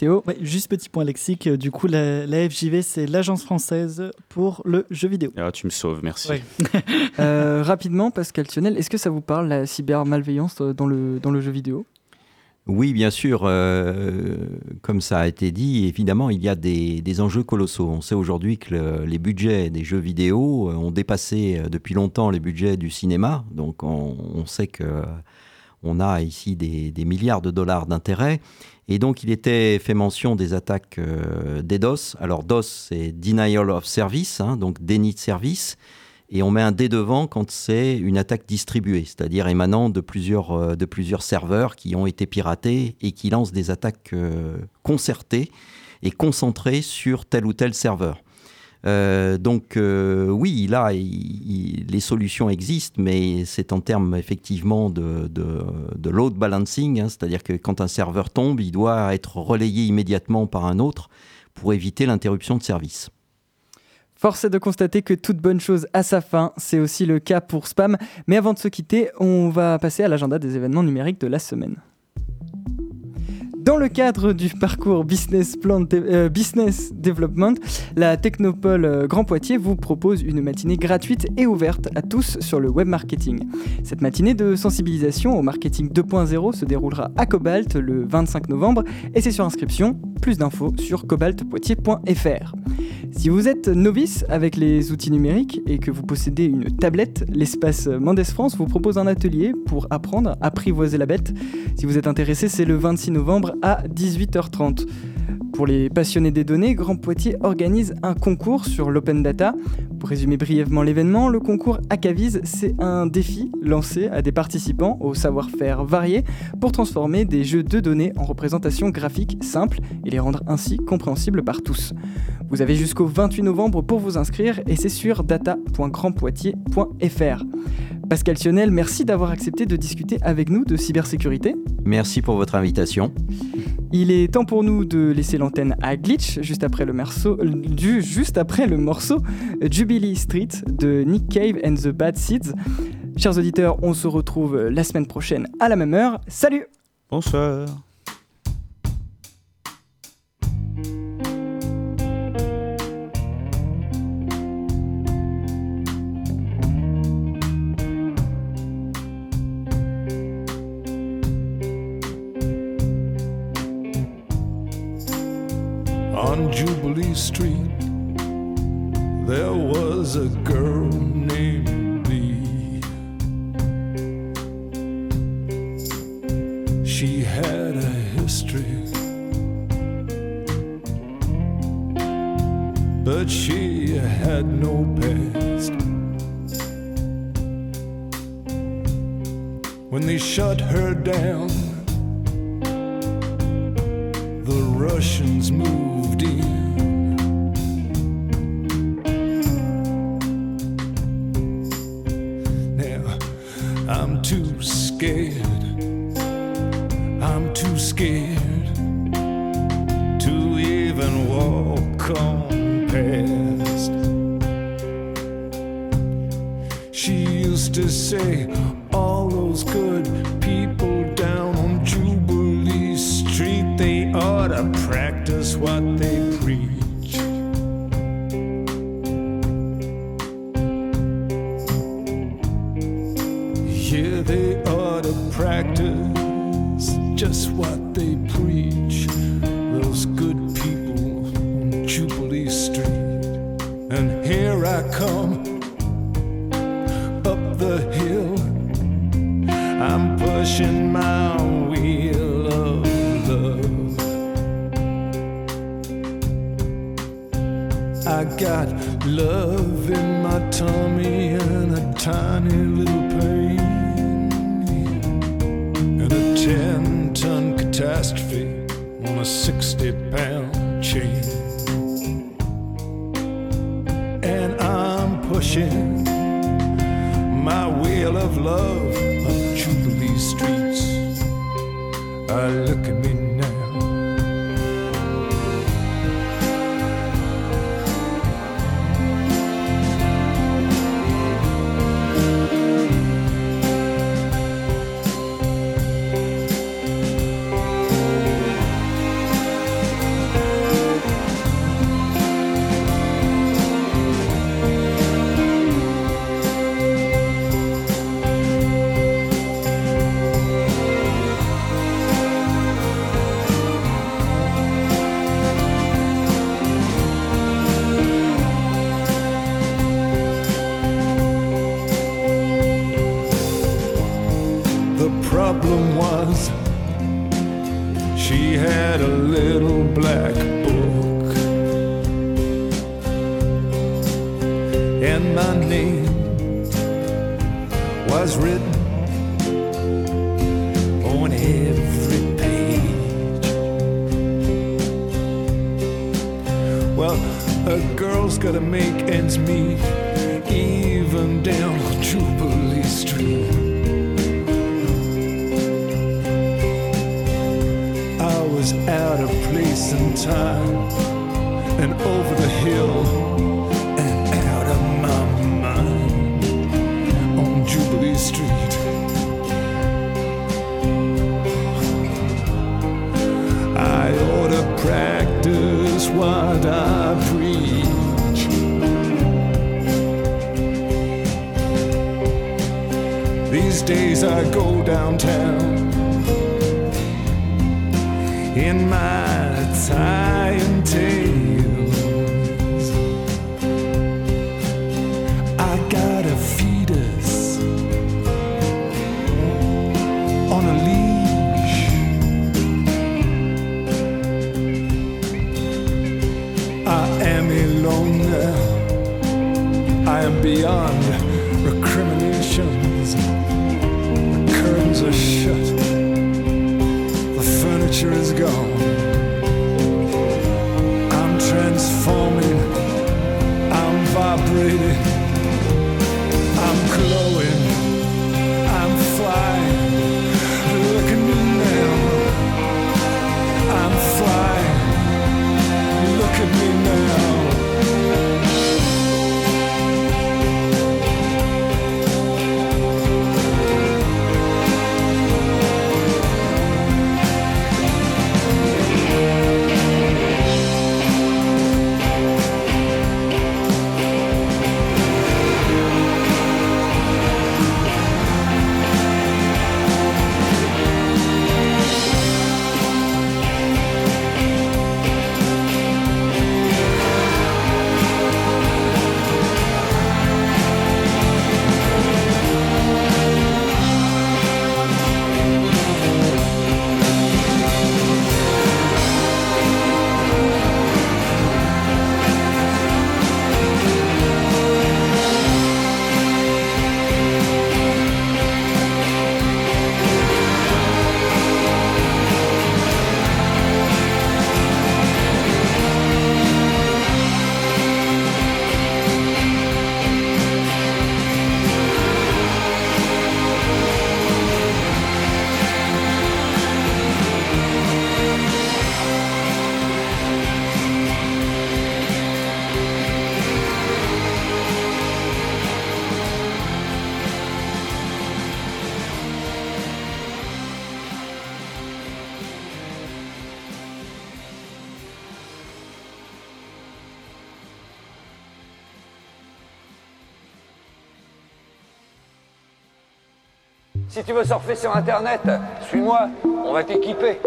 Théo Juste petit point lexique, euh, du coup, la, la FJV, c'est l'agence française pour le jeu vidéo. Ah, tu me sauves, merci. Ouais. Euh, rapidement, Pascal Tionel, est-ce que ça vous parle la cybermalveillance euh, dans le, dans le jeu vidéo? Oui, bien sûr. euh, comme ça a été dit, évidemment, il y a des, des enjeux colossaux. On sait aujourd'hui que le- les budgets des jeux vidéo ont dépassé depuis longtemps les budgets du cinéma. Donc, on, on sait que on a ici des, des milliards de dollars d'intérêts. Et donc, il était fait mention des attaques euh, DDoS. Alors, DOS, c'est Denial of Service, hein, donc déni de service. Et on met un D devant quand c'est une attaque distribuée, c'est-à-dire émanant de plusieurs, euh, de plusieurs serveurs qui ont été piratés et qui lancent des attaques euh, concertées et concentrées sur tel ou tel serveur. Euh, donc euh, oui, là, les solutions existent, mais c'est en termes effectivement de load balancing, hein, c'est-à-dire que quand un serveur tombe, il doit être relayé immédiatement par un autre pour éviter l'interruption de service. Force est de constater que toute bonne chose a sa fin, c'est aussi le cas pour Spam. Mais avant de se quitter, on va passer à l'agenda des événements numériques de la semaine. Dans le cadre du parcours Business, Plan euh, Business Development, la Technopole euh, Grand Poitiers vous propose une matinée gratuite et ouverte à tous sur le web marketing. Cette matinée de sensibilisation au marketing 2.0 se déroulera à Cobalt le 25 novembre et c'est sur inscription. Plus d'infos sur cobaltpoitiers.fr. Si vous êtes novice avec les outils numériques et que vous possédez une tablette, l'espace Mendes France vous propose un atelier pour apprendre à apprivoiser la bête. Si vous êtes intéressé, c'est le 26 novembre à 18h30. Pour les passionnés des données, Grand Poitiers organise un concours sur l'open data. Pour résumer brièvement l'événement, le concours Acavis, c'est un défi lancé à des participants au savoir-faire varié pour transformer des jeux de données en représentations graphiques simples et les rendre ainsi compréhensibles par tous. Vous avez jusqu'au 28 novembre pour vous inscrire et c'est sur data.grandpoitiers.fr. Pascal Sionel, merci d'avoir accepté de discuter avec nous de cybersécurité. Merci pour votre invitation. Il est temps pour nous de laisser l'antenne à Glitch juste après le, morceau, du, juste après le morceau Jubilee Street de Nick Cave and the Bad Seeds. Chers auditeurs, on se retrouve la semaine prochaine à la même heure. Salut Bonsoir On Jubilee Street, there was a girl named Bee. She had a history, but she had no past. When they shut her down, the Russians moved in. She used to say, problem was she had a little black book, and my name was written on every page. Well, a girl's gotta make ends meet, even down Jubilee Street. Out of place and time, and over the hill, and out of my mind on Jubilee Street. I ought to practice what I preach. These days I go downtown in my tie and tails. Si tu veux surfer sur Internet, suis-moi, on va t'équiper.